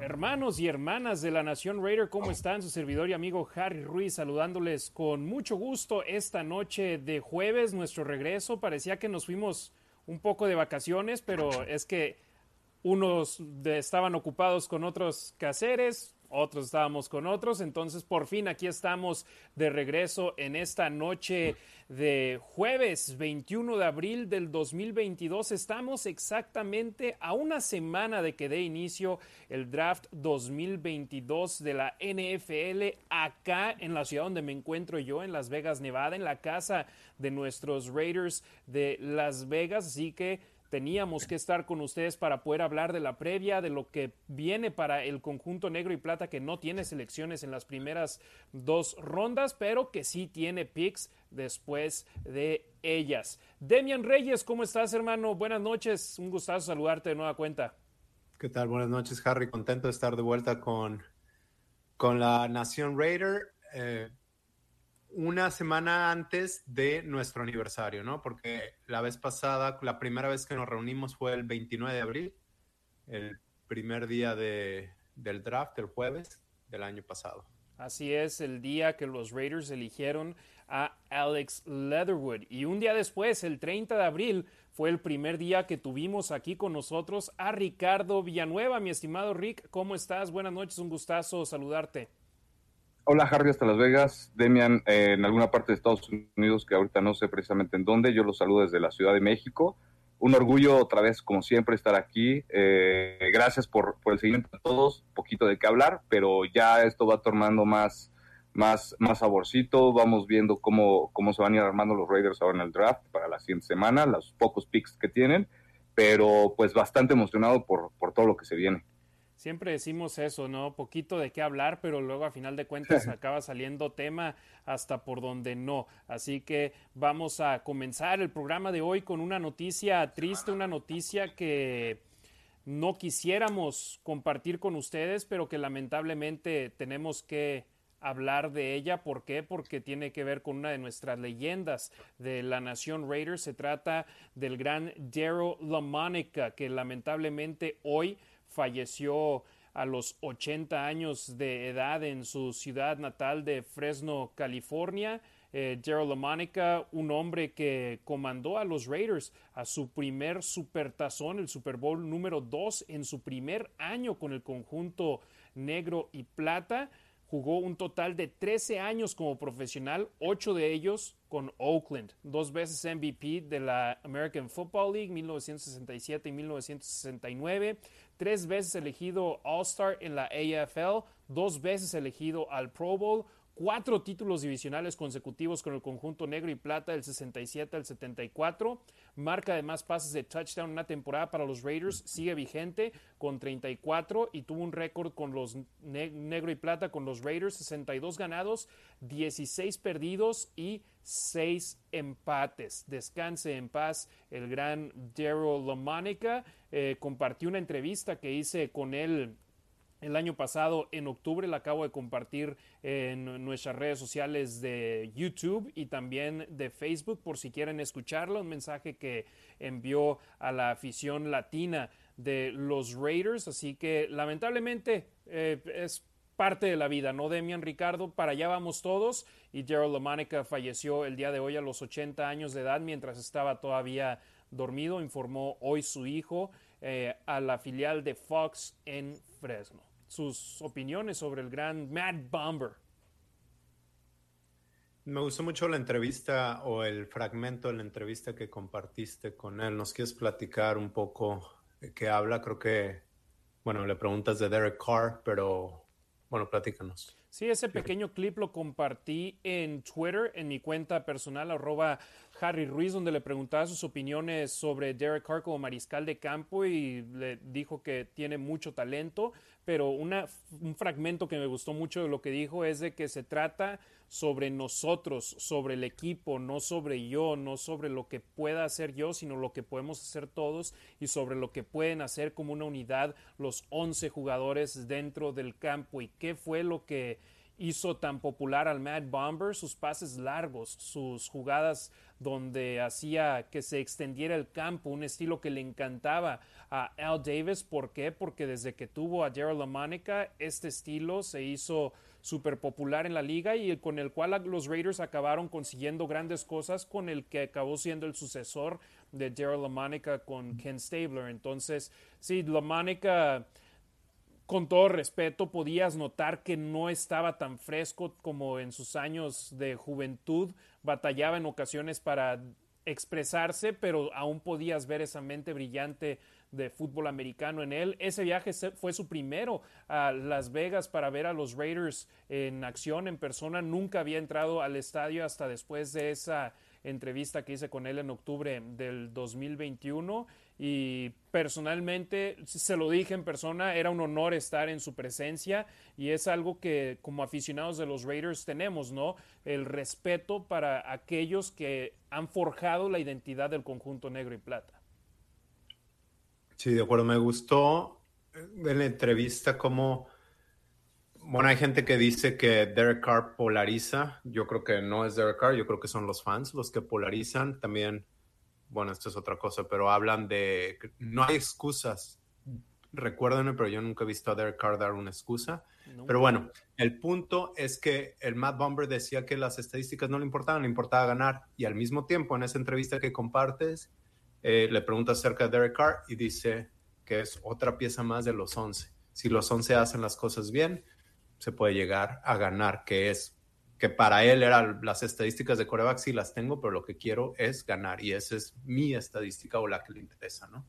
Hermanos y hermanas de la Nación Raider, ¿cómo están? Su servidor y amigo Harry Ruiz saludándoles con mucho gusto esta noche de jueves, nuestro regreso. Parecía que nos fuimos un poco de vacaciones, pero es que unos estaban ocupados con otros quehaceres, otros estábamos con otros, entonces por fin aquí estamos de regreso en esta noche de jueves 21 de abril del 2022. Estamos exactamente a una semana de que dé inicio el draft 2022 de la NFL acá en la ciudad donde me encuentro yo, en Las Vegas, Nevada, en la casa de nuestros Raiders de Las Vegas, así que teníamos que estar con ustedes para poder hablar de la previa, de lo que viene para el conjunto negro y plata que no tiene selecciones en las primeras dos rondas, pero que sí tiene picks después de ellas. Demian Reyes, ¿cómo estás, hermano? Buenas noches, un gustazo saludarte de nueva cuenta. ¿Qué tal? Buenas noches, Harry. Contento de estar de vuelta con, con la Nación Raider. Eh, una semana antes de nuestro aniversario, ¿no? Porque la vez pasada, la primera vez que nos reunimos fue el 29 de abril, el primer día de, del draft, el jueves del año pasado. Así es, el día que los Raiders eligieron a Alex Leatherwood. Y un día después, el 30 de abril, fue el primer día que tuvimos aquí con nosotros a Ricardo Villanueva. Mi estimado Rick, ¿cómo estás? Buenas noches, un gustazo saludarte. Hola Harry hasta Las Vegas, Demian eh, en alguna parte de Estados Unidos que ahorita no sé precisamente en dónde, yo los saludo desde la Ciudad de México. Un orgullo otra vez, como siempre, estar aquí. Eh, gracias por, el seguimiento a todos, poquito de qué hablar, pero ya esto va tomando más, más, más saborcito. Vamos viendo cómo, cómo se van a ir armando los Raiders ahora en el draft para la siguiente semana, los pocos picks que tienen, pero pues bastante emocionado por, por todo lo que se viene. Siempre decimos eso, ¿no? Poquito de qué hablar, pero luego a final de cuentas acaba saliendo tema hasta por donde no. Así que vamos a comenzar el programa de hoy con una noticia triste, una noticia que no quisiéramos compartir con ustedes, pero que lamentablemente tenemos que hablar de ella. ¿Por qué? Porque tiene que ver con una de nuestras leyendas de la nación Raiders. Se trata del gran Daryl LaMonica, que lamentablemente hoy falleció a los 80 años de edad en su ciudad natal de Fresno, California. Eh, Gerald LaMonica, un hombre que comandó a los Raiders a su primer supertazón, el Super Bowl número 2 en su primer año con el conjunto negro y plata. Jugó un total de 13 años como profesional, 8 de ellos con Oakland, dos veces MVP de la American Football League 1967 y 1969, tres veces elegido All-Star en la AFL, dos veces elegido al Pro Bowl, cuatro títulos divisionales consecutivos con el conjunto negro y plata del 67 al 74, marca de más pases de touchdown una temporada para los Raiders, sigue vigente con 34 y tuvo un récord con los negro y plata con los Raiders, 62 ganados, 16 perdidos y 6 empates. Descanse en paz el gran Daryl Lomanica. Eh, compartió una entrevista que hice con él el año pasado, en octubre, la acabo de compartir en nuestras redes sociales de YouTube y también de Facebook por si quieren escucharlo. Un mensaje que envió a la afición latina de los Raiders. Así que lamentablemente eh, es parte de la vida, ¿no, Demian Ricardo? Para allá vamos todos. Y Gerald Lomanica falleció el día de hoy a los 80 años de edad mientras estaba todavía dormido, informó hoy su hijo eh, a la filial de Fox en Fresno sus opiniones sobre el gran Matt Bomber. Me gustó mucho la entrevista o el fragmento de la entrevista que compartiste con él. ¿Nos quieres platicar un poco de qué habla? Creo que, bueno, le preguntas de Derek Carr, pero bueno, platícanos. Sí, ese pequeño clip lo compartí en Twitter, en mi cuenta personal, arroba Harry Ruiz, donde le preguntaba sus opiniones sobre Derek Carr como mariscal de campo y le dijo que tiene mucho talento, pero un fragmento que me gustó mucho de lo que dijo es de que se trata sobre nosotros, sobre el equipo, no sobre yo, no sobre lo que pueda hacer yo, sino lo que podemos hacer todos y sobre lo que pueden hacer como una unidad los 11 jugadores dentro del campo. Y qué fue lo que hizo tan popular al Mad Bomber, sus pases largos, sus jugadas donde hacía que se extendiera el campo, un estilo que le encantaba a Al Davis. ¿Por qué? Porque desde que tuvo a Daryl LaMonica, este estilo se hizo súper popular en la liga y con el cual los Raiders acabaron consiguiendo grandes cosas con el que acabó siendo el sucesor de Daryl LaMonica con Ken Stabler. Entonces, sí, LaMonica con todo respeto, podías notar que no estaba tan fresco como en sus años de juventud, batallaba en ocasiones para expresarse, pero aún podías ver esa mente brillante de fútbol americano en él. Ese viaje fue su primero a Las Vegas para ver a los Raiders en acción, en persona. Nunca había entrado al estadio hasta después de esa entrevista que hice con él en octubre del 2021 y personalmente se lo dije en persona, era un honor estar en su presencia y es algo que como aficionados de los Raiders tenemos, ¿no? El respeto para aquellos que han forjado la identidad del conjunto negro y plata. Sí, de acuerdo, me gustó en la entrevista como bueno, hay gente que dice que Derek Carr polariza. Yo creo que no es Derek Carr, yo creo que son los fans los que polarizan. También, bueno, esto es otra cosa, pero hablan de no hay excusas. Recuérdenme, pero yo nunca he visto a Derek Carr dar una excusa. Pero bueno, el punto es que el Matt Bomber decía que las estadísticas no le importaban, le importaba ganar. Y al mismo tiempo, en esa entrevista que compartes, eh, le pregunta acerca de Derek Carr y dice que es otra pieza más de los 11. Si los 11 hacen las cosas bien, se puede llegar a ganar, que es que para él eran las estadísticas de coreback, sí las tengo, pero lo que quiero es ganar y esa es mi estadística o la que le interesa, ¿no?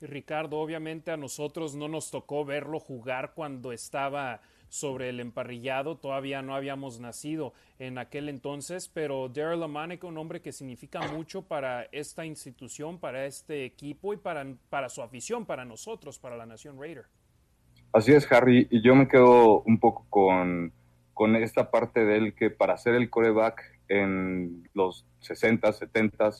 Y Ricardo, obviamente a nosotros no nos tocó verlo jugar cuando estaba sobre el emparrillado, todavía no habíamos nacido en aquel entonces, pero Daryl Lamanek, un hombre que significa mucho para esta institución, para este equipo y para, para su afición, para nosotros, para la Nación Raider. Así es, Harry, y yo me quedo un poco con, con esta parte de él que para ser el coreback en los 60, 70,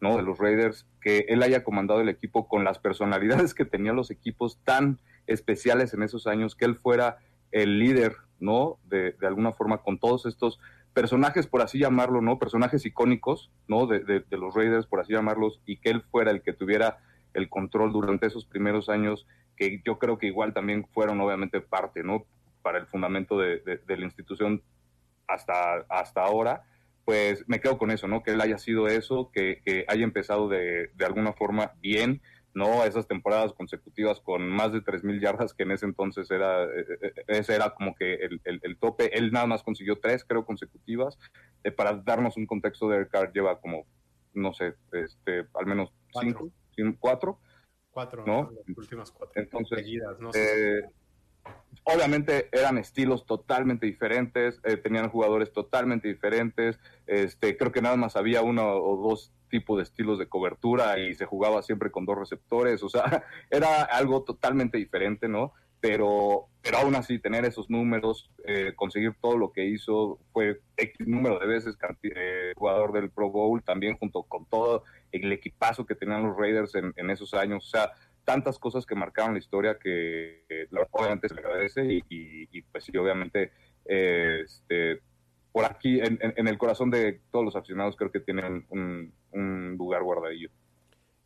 ¿no? De los Raiders, que él haya comandado el equipo con las personalidades que tenían los equipos tan especiales en esos años, que él fuera el líder, ¿no? De, de alguna forma con todos estos personajes, por así llamarlo, ¿no? Personajes icónicos, ¿no? De, de, de los Raiders, por así llamarlos, y que él fuera el que tuviera el control durante esos primeros años que yo creo que igual también fueron obviamente parte, ¿no? Para el fundamento de, la institución hasta, hasta ahora, pues me quedo con eso, ¿no? Que él haya sido eso, que, haya empezado de, de, alguna forma bien, ¿no? Esas temporadas consecutivas con más de 3.000 yardas, que en ese entonces era, eh, ese era como que el, el, tope. Él nada más consiguió tres, creo, consecutivas. Eh, para darnos un contexto, de Carr lleva como, no sé, este, al menos cinco, cuatro Cuatro, ¿no? Las últimas cuatro. Entonces, seguidas, no sé. eh, obviamente eran estilos totalmente diferentes, eh, tenían jugadores totalmente diferentes. Este, creo que nada más había uno o dos tipos de estilos de cobertura y se jugaba siempre con dos receptores. O sea, era algo totalmente diferente, ¿no? Pero, pero aún así, tener esos números, eh, conseguir todo lo que hizo, fue X número de veces eh, jugador del Pro Bowl, también junto con todo el equipazo que tenían los Raiders en, en esos años. O sea, tantas cosas que marcaron la historia que eh, obviamente se le agradece y, pues sí, obviamente este, por aquí en, el corazón de todos los aficionados creo que tienen un, un, lugar guardadillo.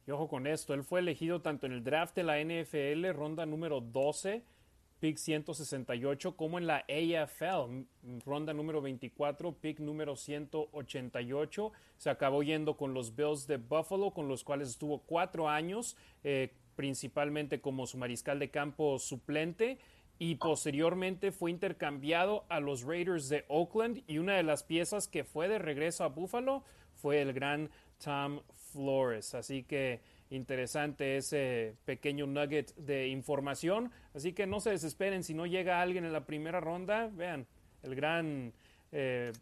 Y ojo con esto, él fue elegido tanto en el draft de la NFL, ronda número 12, pick 168, como en la AFL, ronda número 24, pick número 188. Se acabó yendo con los Bills de Buffalo, con los cuales estuvo cuatro años, eh, principalmente como su mariscal de campo suplente. Y posteriormente fue intercambiado a los Raiders de Oakland. Y una de las piezas que fue de regreso a Buffalo fue el gran Tom Flores. Así que interesante ese pequeño nugget de información. Así que no se desesperen si no llega alguien en la primera ronda. Vean, el gran eh,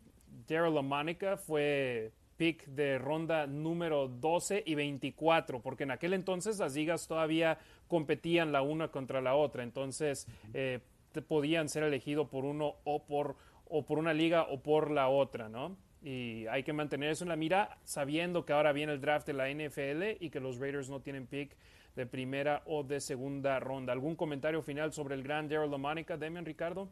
Daryl Monica fue pick de ronda número 12 y 24, porque en aquel entonces las ligas todavía competían la una contra la otra, entonces eh, podían ser elegidos por uno o por, o por una liga o por la otra, ¿no? Y hay que mantener eso en la mira, sabiendo que ahora viene el draft de la NFL y que los Raiders no tienen pick de primera o de segunda ronda. ¿Algún comentario final sobre el gran Daryl Lamonica, Demian Ricardo?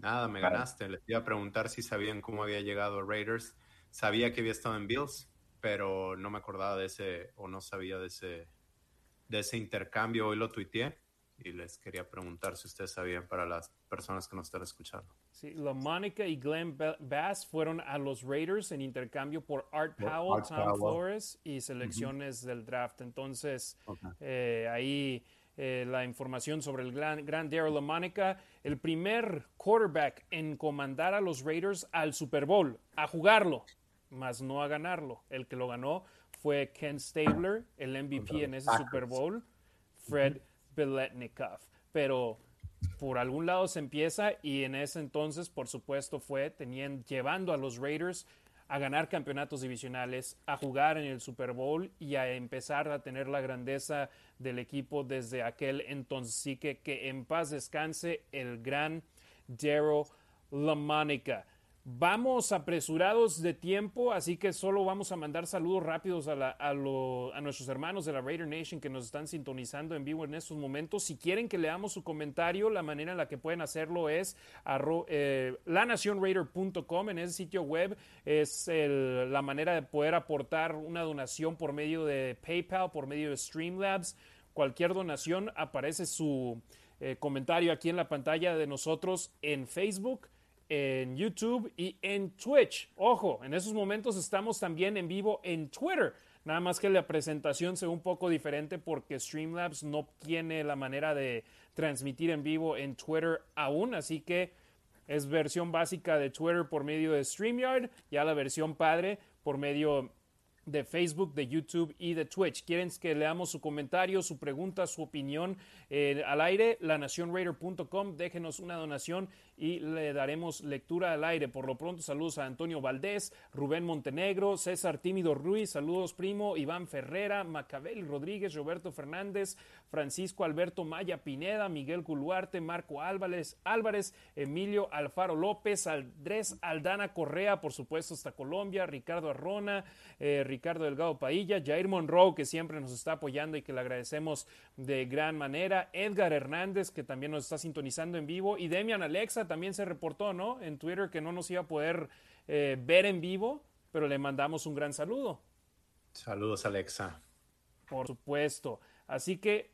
Nada, me ganaste. Les iba a preguntar si sabían cómo había llegado a Raiders. Sabía que había estado en Bills, pero no me acordaba de ese, o no sabía de ese, de ese intercambio. Hoy lo tuiteé y les quería preguntar si ustedes sabían para las personas que nos están escuchando. Sí, la Mónica y Glenn Bass fueron a los Raiders en intercambio por Art Powell, Tom Flores y selecciones del draft. Entonces, eh, ahí eh, la información sobre el gran, gran Daryl LaMonica, el primer quarterback en comandar a los Raiders al Super Bowl, a jugarlo, más no a ganarlo. El que lo ganó fue Ken Stabler, el MVP en ese Super Bowl, Fred Beletnikov. Pero por algún lado se empieza y en ese entonces, por supuesto, fue teniendo, llevando a los Raiders a ganar campeonatos divisionales, a jugar en el Super Bowl y a empezar a tener la grandeza del equipo desde aquel entonces. Así que que en paz descanse el gran Daryl LaMonica. Vamos apresurados de tiempo, así que solo vamos a mandar saludos rápidos a, nuestros hermanos de la Raider Nation que nos están sintonizando en vivo en estos momentos. Si quieren que leamos su comentario, la manera en la que pueden hacerlo es eh, lanacionraider.com. En ese sitio web es la manera de poder aportar una donación por medio de PayPal, por medio de Streamlabs. Cualquier donación aparece su eh, comentario aquí en la pantalla de nosotros en Facebook en YouTube y en Twitch. Ojo, en esos momentos estamos también en vivo en Twitter. Nada más que la presentación sea un poco diferente porque Streamlabs no tiene la manera de transmitir en vivo en Twitter aún, así que es versión básica de Twitter por medio de StreamYard, ya la versión padre por medio de Facebook, de YouTube y de Twitch. ¿Quieren que leamos su comentario, su pregunta, su opinión eh, al aire? lanacionraider.com, déjenos una donación y le daremos lectura al aire. Por lo pronto, saludos a Antonio Valdés, Rubén Montenegro, César Tímido Ruiz, saludos primo, Iván Ferrera, Macabel Rodríguez, Roberto Fernández, Francisco Alberto Maya Pineda, Miguel Culuarte, Marco Álvarez, Álvarez, Emilio Alfaro López, Andrés Aldana Correa, por supuesto hasta Colombia, Ricardo Arrona, eh, Ricardo Delgado Pailla, Jair Monroe, que siempre nos está apoyando y que le agradecemos de gran manera, Edgar Hernández, que también nos está sintonizando en vivo, y Demian Alexa, también se reportó, ¿no? En Twitter que no nos iba a poder eh, ver en vivo, pero le mandamos un gran saludo. Saludos, Alexa. Por supuesto. Así que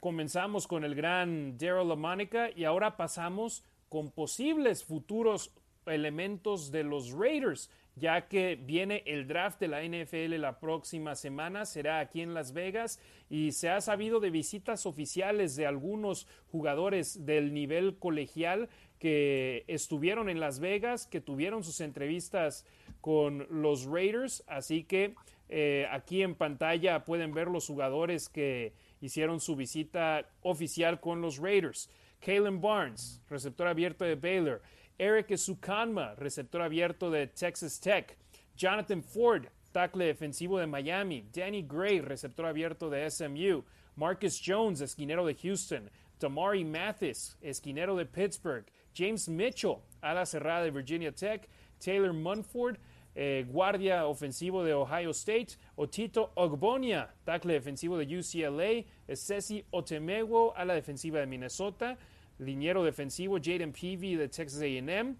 comenzamos con el gran Daryl LaMonica y ahora pasamos con posibles futuros elementos de los Raiders ya que viene el draft de la NFL la próxima semana, será aquí en Las Vegas y se ha sabido de visitas oficiales de algunos jugadores del nivel colegial que estuvieron en Las Vegas, que tuvieron sus entrevistas con los Raiders, así que eh, aquí en pantalla pueden ver los jugadores que hicieron su visita oficial con los Raiders. Kalen Barnes, receptor abierto de Baylor. Eric Sukanma, receptor abierto de Texas Tech. Jonathan Ford, tackle defensivo de Miami. Danny Gray, receptor abierto de SMU. Marcus Jones, esquinero de Houston. Tamari Mathis, esquinero de Pittsburgh. James Mitchell, ala cerrada de Virginia Tech. Taylor Munford, eh, guardia ofensivo de Ohio State. Otito Ogbonia, tackle defensivo de UCLA. Ceci Otemego, ala defensiva de Minnesota liniero defensivo Jaden Peavy de Texas AM,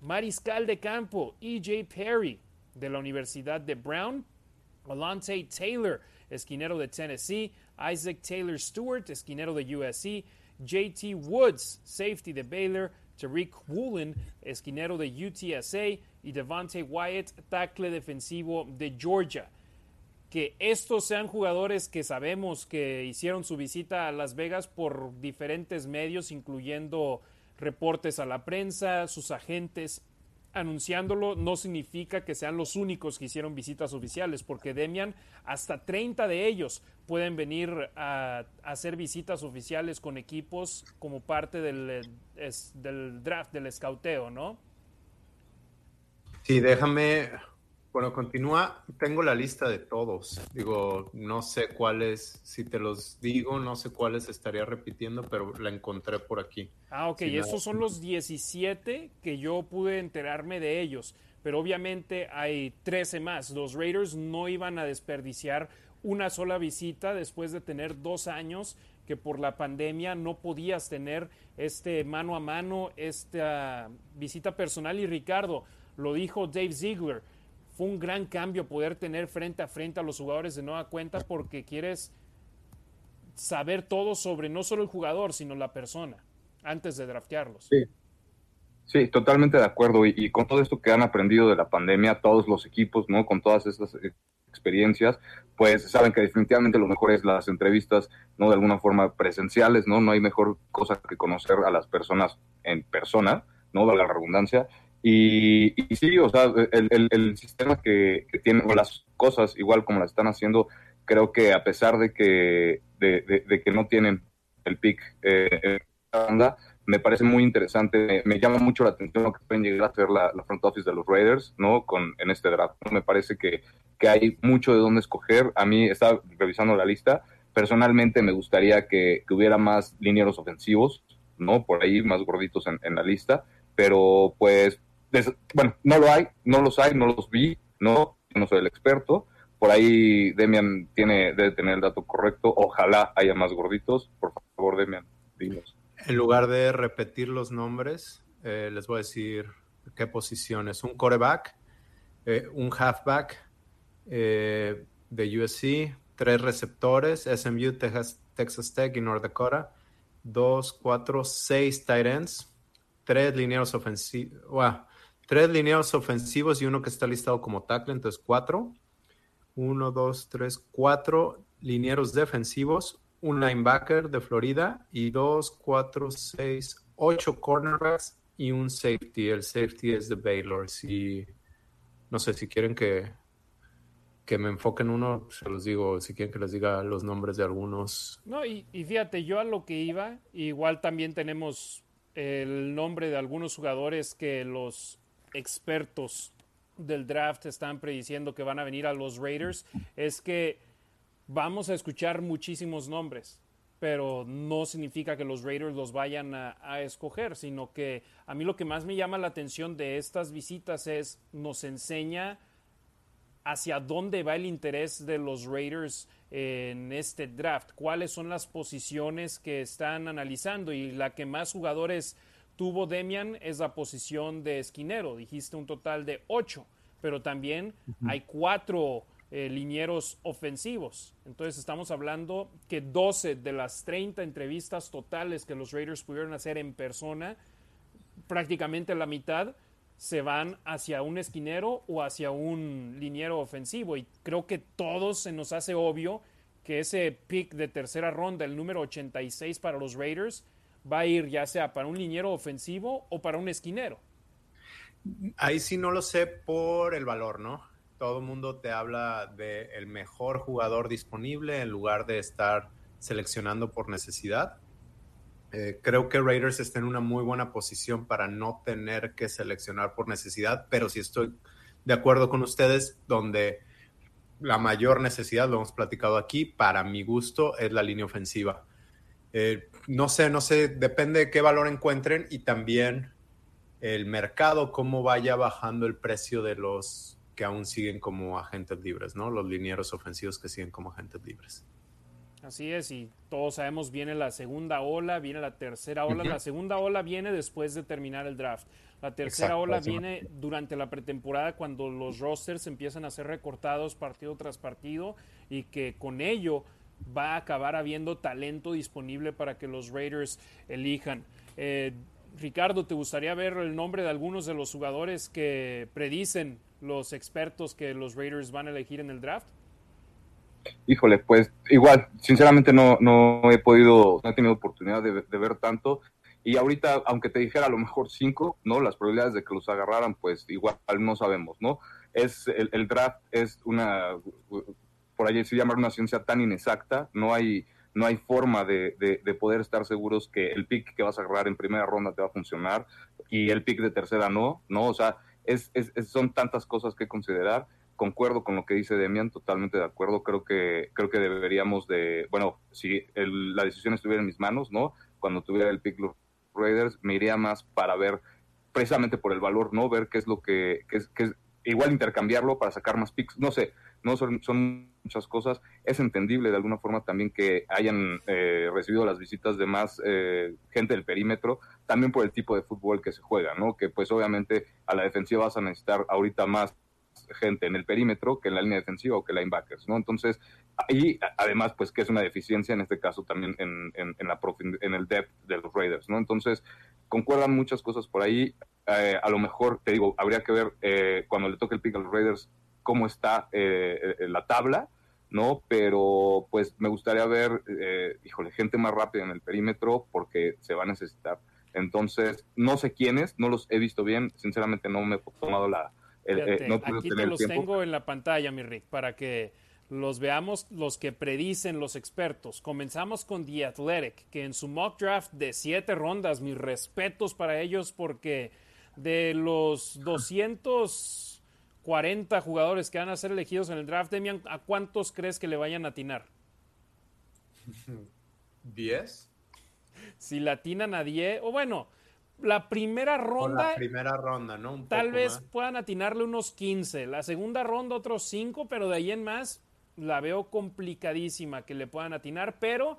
mariscal de campo EJ Perry de la Universidad de Brown, Alante Taylor, esquinero de Tennessee, Isaac Taylor Stewart, esquinero de USC, JT Woods, safety de Baylor, Tariq Woolen, esquinero de UTSA, y Devante Wyatt, tackle defensivo de Georgia. Que estos sean jugadores que sabemos que hicieron su visita a Las Vegas por diferentes medios, incluyendo reportes a la prensa, sus agentes anunciándolo, no significa que sean los únicos que hicieron visitas oficiales, porque Demian, hasta 30 de ellos pueden venir a, hacer visitas oficiales con equipos como parte del, del draft, del escauteo, ¿no? Sí, déjame bueno, continúa. Tengo la lista de todos. Digo, no sé cuáles, si te los digo, no sé cuáles estaría repitiendo, pero la encontré por aquí. Ah, ok. y estos son los 17 que yo pude enterarme de ellos. Pero obviamente hay 13 más. Los Raiders no iban a desperdiciar una sola visita después de tener dos años que por la pandemia no podías tener este mano a mano, esta visita personal y Ricardo, lo dijo Dave Ziegler, fue un gran cambio poder tener frente a frente a los jugadores de nueva cuenta porque quieres saber todo sobre no solo el jugador, sino la persona antes de draftearlos. Sí. Sí, totalmente de acuerdo. Y, con todo esto que han aprendido de la pandemia, todos los equipos, ¿no? Con todas estas experiencias, pues saben que definitivamente lo mejor es las entrevistas, ¿no? De alguna forma presenciales, ¿no? No hay mejor cosa que conocer a las personas en persona, ¿no? De la redundancia. Y, sí, o sea, el, sistema que, que tienen, o las cosas igual como las están haciendo, creo que a pesar de que, de, que no tienen el pick eh, la banda, me parece muy interesante, me, llama mucho la atención lo que pueden llegar a hacer la, front office de los Raiders, ¿no? Con, en este draft. Me parece que, que hay mucho de dónde escoger. A mí, estaba revisando la lista, personalmente me gustaría que, que hubiera más linieros ofensivos, ¿no? Por ahí, más gorditos en, en la lista, pero pues, bueno, no lo hay, no los hay, no los vi, ¿no? no soy el experto. Por ahí Demian tiene, debe tener el dato correcto. Ojalá haya más gorditos. Por favor, Demian, dinos. En lugar de repetir los nombres, eh, les voy a decir qué posiciones. Un coreback, eh, un halfback eh, de USC, tres receptores, SMU, Texas, Texas Tech y North Dakota, dos, cuatro, seis tight ends, tres lineados ofensivos, tres lineados ofensivos y uno que está listado como tackle, entonces cuatro. Uno, dos, tres, cuatro linieros defensivos, un linebacker de Florida y dos, cuatro, seis, ocho cornerbacks y un safety. El safety es de Baylor. Si, no sé, si quieren que, que me enfoquen uno, se los digo, si quieren que les diga los nombres de algunos. No, y, y fíjate, yo a lo que iba, igual también tenemos el nombre de algunos jugadores que los expertos del draft están prediciendo que van a venir a los Raiders, es que vamos a escuchar muchísimos nombres, pero no significa que los Raiders los vayan a, escoger, sino que a mí lo que más me llama la atención de estas visitas es nos enseña hacia dónde va el interés de los Raiders en este draft, cuáles son las posiciones que están analizando y la que más jugadores tuvo Demian es la posición de esquinero, dijiste un total de ocho, pero también hay cuatro eh, linieros ofensivos. Entonces estamos hablando que 12 de las 30 entrevistas totales que los Raiders pudieron hacer en persona, prácticamente la mitad se van hacia un esquinero o hacia un liniero ofensivo. Y creo que todos se nos hace obvio que ese pick de tercera ronda, el número 86 para los Raiders, va a ir ya sea para un liniero ofensivo o para un esquinero. Ahí sí no lo sé por el valor, ¿no? todo el mundo te habla de el mejor jugador disponible en lugar de estar seleccionando por necesidad. Eh, creo que Raiders está en una muy buena posición para no tener que seleccionar por necesidad, pero sí estoy de acuerdo con ustedes donde la mayor necesidad, lo hemos platicado aquí, para mi gusto es la línea ofensiva. Eh, no sé, no sé, depende de qué valor encuentren y también el mercado, cómo vaya bajando el precio de los que aún siguen como agentes libres, ¿no? Los linieros ofensivos que siguen como agentes libres. Así es, y todos sabemos, viene la segunda ola, viene la tercera ola. La segunda ola viene después de terminar el draft. La tercera ola viene durante la pretemporada cuando los rosters empiezan a ser recortados partido tras partido y que con ello va a acabar habiendo talento disponible para que los Raiders elijan. Eh, Ricardo, ¿te gustaría ver el nombre de algunos de los jugadores que predicen los expertos que los Raiders van a elegir en el draft? Híjole, pues igual, sinceramente no, no he podido, no he tenido oportunidad de, ver tanto. Y ahorita, aunque te dijera a lo mejor cinco, ¿no? Las probabilidades de que los agarraran, pues igual no sabemos, ¿no? Es, el, draft es una, por ahí se llama una ciencia tan inexacta, no hay, no hay forma de, de, poder estar seguros que el pick que vas a agarrar en primera ronda te va a funcionar y el pick de tercera no, ¿no? O sea, es, son tantas cosas que considerar. Concuerdo con lo que dice Demian, totalmente de acuerdo. Creo que, creo que deberíamos de, bueno, si la decisión estuviera en mis manos, ¿no? Cuando tuviera el pick los Raiders, me iría más para ver, precisamente por el valor, ¿no? Ver qué es lo que, que es, igual intercambiarlo para sacar más picks. No sé, ¿no? Son, son muchas cosas. Es entendible de alguna forma también que hayan eh, recibido las visitas de más eh, gente del perímetro, también por el tipo de fútbol que se juega, ¿no? Que pues obviamente a la defensiva vas a necesitar ahorita más gente en el perímetro que en la línea defensiva o que linebackers, ¿no? Entonces, ahí además, pues que es una deficiencia en este caso también en, en, la en el depth de los Raiders, ¿no? Entonces, concuerdan muchas cosas por ahí. Eh, a lo mejor, te digo, habría que ver cuando le toque el pick a los Raiders cómo está la tabla, ¿no? Pero pues me gustaría ver, eh, híjole, gente más rápida en el perímetro porque se va a necesitar. Entonces, no sé quiénes, no los he visto bien, sinceramente no me he tomado la... Eh, no aquí te los tengo en la pantalla, mi Rick, para que los veamos los que predicen los expertos. Comenzamos con The Athletic, que en su mock draft de siete rondas, mis respetos para ellos porque de los 200 40 jugadores que van a ser elegidos en el draft, Demian, ¿a cuántos crees que le vayan a atinar? ¿10? Si la atinan a 10, o bueno, la primera ronda. la primera ronda, ¿no? tal vez puedan atinarle unos 15. La segunda ronda, otros 5, pero de ahí en más la veo complicadísima que le puedan atinar, pero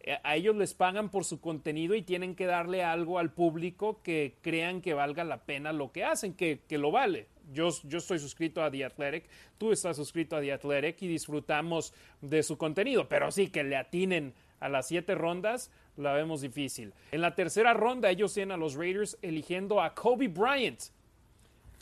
eh, a ellos les pagan por su contenido y tienen que darle algo al público que crean que valga la pena lo que hacen, que, que lo vale yo, yo estoy suscrito a The Athletic, tú estás suscrito a The Athletic y disfrutamos de su contenido, pero sí que le atinen a las siete rondas, la vemos difícil. En la tercera ronda ellos tienen a los Raiders eligiendo a Kobe Bryant.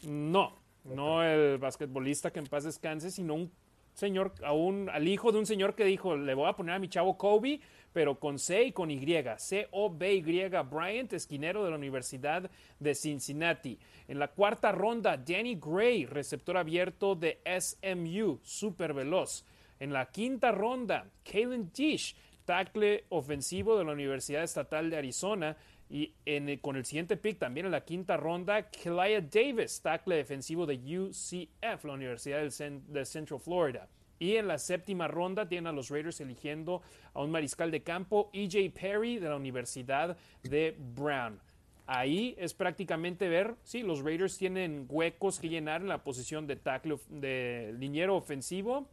No, no el basquetbolista que en paz descanse, sino un señor, a un, al hijo de un señor que dijo, le voy a poner a mi chavo Kobe pero con C y con Y. C-O-B-Y Bryant, esquinero de la Universidad de Cincinnati. En la cuarta ronda, Danny Gray, receptor abierto de SMU, super veloz. En la quinta ronda, Kalen Tish, tackle ofensivo de la Universidad Estatal de Arizona. Y con el siguiente pick, también en la quinta ronda, Kelia Davis, tackle defensivo de UCF, la Universidad de Central Florida. Y en la séptima ronda tienen a los Raiders eligiendo a un mariscal de campo, EJ Perry de la Universidad de Brown. Ahí es prácticamente ver, sí, los Raiders tienen huecos que llenar en la posición de tackle de liniero ofensivo,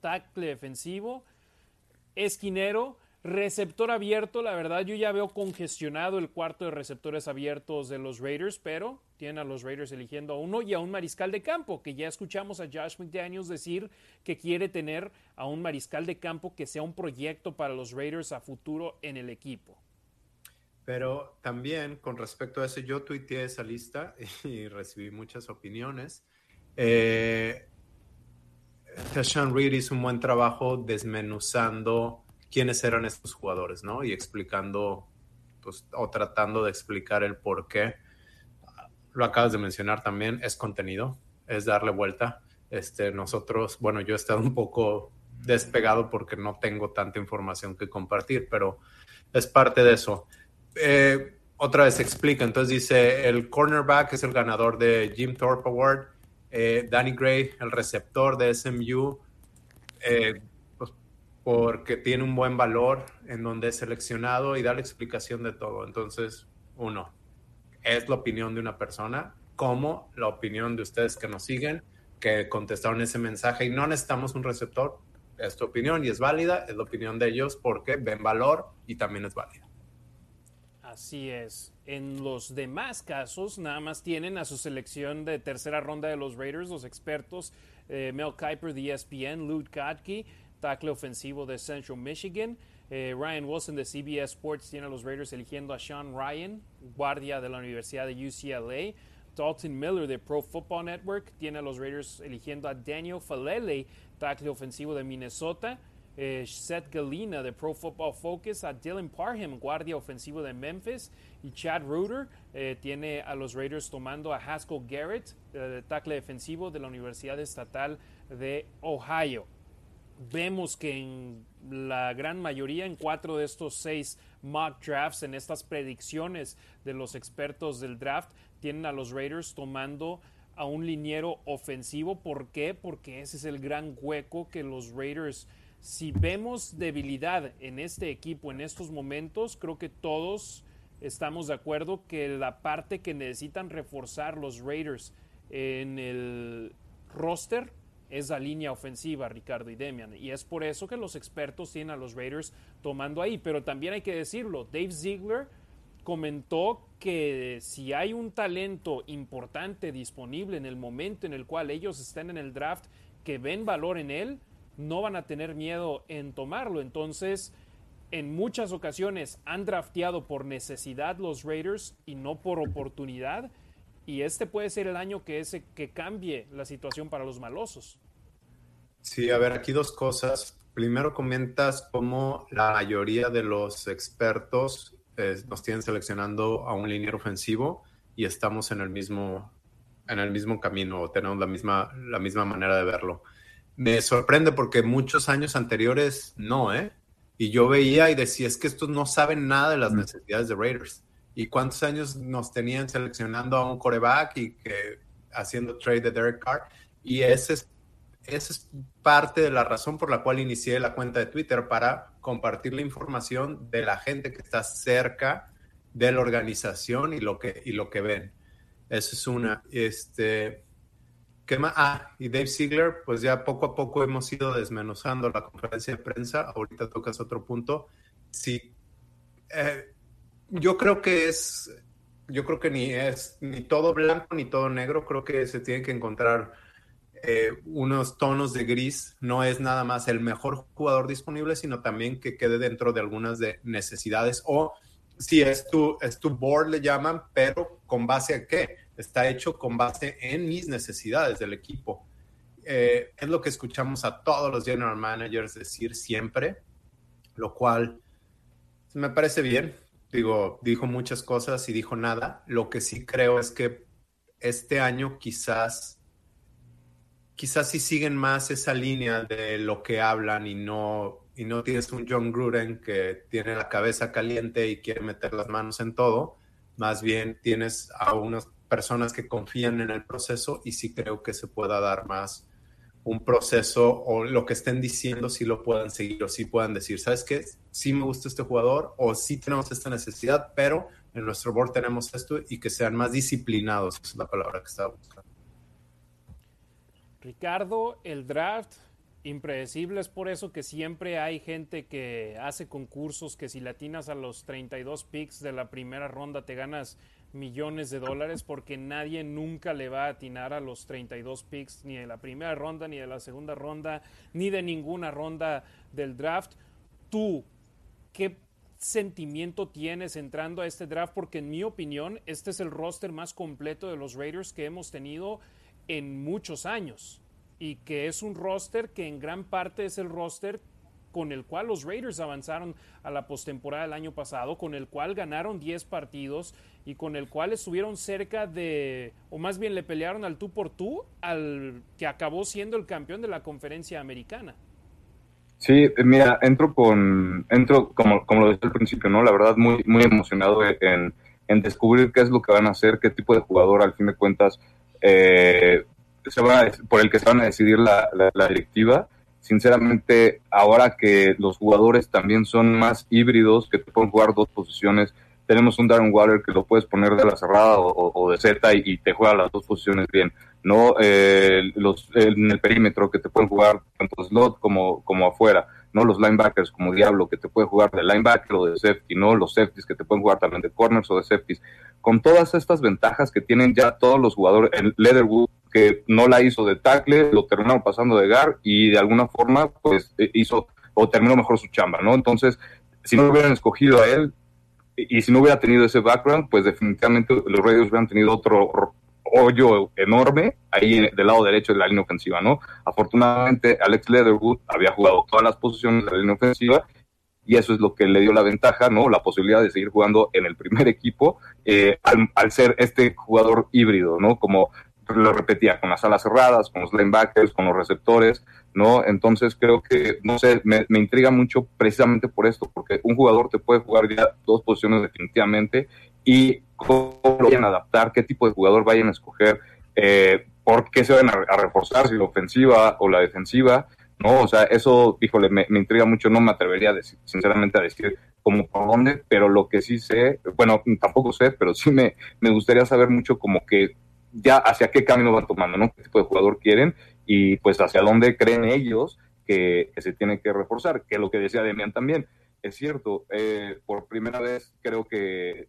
tackle defensivo, esquinero, receptor abierto. La verdad, yo ya veo congestionado el cuarto de receptores abiertos de los Raiders, pero tienen a los Raiders eligiendo a uno y a un mariscal de campo, que ya escuchamos a Josh McDaniels decir que quiere tener a un mariscal de campo que sea un proyecto para los Raiders a futuro en el equipo. Pero también con respecto a eso, yo tuiteé esa lista y recibí muchas opiniones. Eh, Reed hizo un buen trabajo desmenuzando quiénes eran estos jugadores, ¿no? Y explicando, pues, o tratando de explicar el por qué lo acabas de mencionar también, es contenido, es darle vuelta. Este, nosotros, bueno, yo he estado un poco despegado porque no tengo tanta información que compartir, pero es parte de eso. Eh, otra vez explica, entonces dice, el cornerback es el ganador de Jim Thorpe Award, eh, Danny Gray, el receptor de SMU, eh, porque tiene un buen valor en donde es seleccionado y da la explicación de todo. Entonces, uno, es la opinión de una persona, como la opinión de ustedes que nos siguen, que contestaron ese mensaje y no necesitamos un receptor. Es tu opinión y es válida, es la opinión de ellos porque ven valor y también es válida. Así es. En los demás casos, nada más tienen a su selección de tercera ronda de los Raiders, los expertos eh, Mel Kiper de ESPN, Luke Kotke, tackle ofensivo de Central Michigan, eh, Ryan Wilson de CBS Sports tiene a los Raiders eligiendo a Sean Ryan, guardia de la Universidad de UCLA. Dalton Miller de Pro Football Network tiene a los Raiders eligiendo a Daniel Falele, tackle ofensivo de Minnesota. Eh, Seth Galina de Pro Football Focus, a Dylan Parham, guardia ofensivo de Memphis, y Chad Reuter eh, tiene a los Raiders tomando a Haskell Garrett, tackle defensivo de la Universidad Estatal de Ohio vemos que en la gran mayoría, en cuatro de estos seis mock drafts, en estas predicciones de los expertos del draft, tienen a los Raiders tomando a un liniero ofensivo. ¿Por qué? Porque ese es el gran hueco que los Raiders, si vemos debilidad en este equipo en estos momentos, creo que todos estamos de acuerdo que la parte que necesitan reforzar los Raiders en el roster esa línea ofensiva, Ricardo y Demian. Y es por eso que los expertos tienen a los Raiders tomando ahí. Pero también hay que decirlo, Dave Ziegler comentó que si hay un talento importante disponible en el momento en el cual ellos estén en el draft, que ven valor en él, no van a tener miedo en tomarlo. Entonces, en muchas ocasiones han drafteado por necesidad los Raiders y no por oportunidad. Y este puede ser el año que, ese, que cambie la situación para los malosos. Sí, a ver, aquí dos cosas. Primero comentas cómo la mayoría de los expertos eh, nos tienen seleccionando a un liniero ofensivo y estamos en el mismo, en el mismo camino, tenemos la misma, la misma manera de verlo. Me sorprende porque muchos años anteriores no, ¿eh? Y yo veía y decía, es que estos no saben nada de las necesidades de Raiders. ¿Y cuántos años nos tenían seleccionando a un coreback y que haciendo trade de Derek Carr? Y ese es esa es parte de la razón por la cual inicié la cuenta de Twitter para compartir la información de la gente que está cerca de la organización y lo que, y lo que ven. Esa es una. Este, ¿qué más? Ah, y Dave Ziegler, pues ya poco a poco hemos ido desmenuzando la conferencia de prensa. Ahorita tocas otro punto. Sí, eh, yo creo que es, yo creo que ni es ni todo blanco ni todo negro. Creo que se tiene que encontrar eh, unos tonos de gris, no es nada más el mejor jugador disponible, sino también que quede dentro de algunas de necesidades o si es tu, es tu board, le llaman, pero con base a qué? Está hecho con base en mis necesidades del equipo. Eh, es lo que escuchamos a todos los general managers decir siempre, lo cual me parece bien. Digo, dijo muchas cosas y dijo nada. Lo que sí creo es que este año quizás quizás si siguen más esa línea de lo que hablan y no, y no tienes un John Gruden que tiene la cabeza caliente y quiere meter las manos en todo, más bien tienes a unas personas que confían en el proceso y sí creo que se pueda dar más un proceso o lo que estén diciendo si lo puedan seguir o si puedan decir, ¿sabes qué? Sí me gusta este jugador o sí tenemos esta necesidad, pero en nuestro board tenemos esto y que sean más disciplinados, es la palabra que estaba buscando. Ricardo, el draft impredecible es por eso que siempre hay gente que hace concursos que si latinas a los 32 picks de la primera ronda te ganas millones de dólares porque nadie nunca le va a atinar a los 32 picks ni de la primera ronda ni de la segunda ronda ni de ninguna ronda del draft. Tú, ¿qué sentimiento tienes entrando a este draft? Porque en mi opinión este es el roster más completo de los Raiders que hemos tenido en muchos años y que es un roster que en gran parte es el roster con el cual los Raiders avanzaron a la postemporada del año pasado, con el cual ganaron 10 partidos y con el cual estuvieron cerca de, o más bien le pelearon al tú por tú al que acabó siendo el campeón de la conferencia americana. Sí, mira, entro con, entro como, como lo decía al principio, ¿no? La verdad, muy, muy emocionado en, en descubrir qué es lo que van a hacer, qué tipo de jugador al fin de cuentas eh, se por el que se van a decidir la, directiva. Sinceramente, ahora que los jugadores también son más híbridos, que pueden jugar dos posiciones, tenemos un Darren Waller que lo puedes poner de la cerrada o, de Z y, te juega las dos posiciones bien. ¿no? Eh, los, en el perímetro que te pueden jugar tanto slot como, como afuera. ¿no? Los linebackers como Diablo que te puede jugar de linebacker o de safety, ¿no? Los safeties que te pueden jugar también de corners o de safeties con todas estas ventajas que tienen ya todos los jugadores, el Leatherwood que no la hizo de tackle, lo terminaron pasando de gar y de alguna forma pues eh, hizo o terminó mejor su chamba, ¿no? Entonces, si no hubieran escogido a él y si no hubiera tenido ese background, pues definitivamente los Raiders hubieran tenido otro hoyo enorme ahí del lado derecho de la línea ofensiva, ¿no? Afortunadamente, Alex Leatherwood había jugado todas las posiciones de la línea ofensiva y eso es lo que le dio la ventaja, ¿no? La posibilidad de seguir jugando en el primer equipo eh, al, ser este jugador híbrido, ¿no? Como lo repetía, con las alas cerradas, con los linebackers, con los receptores, ¿no? Entonces creo que, no sé, me, intriga mucho precisamente por esto, porque un jugador te puede jugar ya dos posiciones definitivamente y cómo lo vayan a adaptar, qué tipo de jugador vayan a escoger, eh, por qué se van a, reforzar, si la ofensiva o la defensiva, ¿no? O sea, eso, híjole, me, intriga mucho, no me atrevería a decir, sinceramente a decir como por dónde, pero lo que sí sé, bueno, tampoco sé, pero sí me, me gustaría saber mucho como que ya hacia qué camino van tomando, ¿no? ¿Qué tipo de jugador quieren? y pues hacia dónde creen ellos que, se tiene que reforzar, que lo que decía Demian también, es cierto, eh, por primera vez creo que,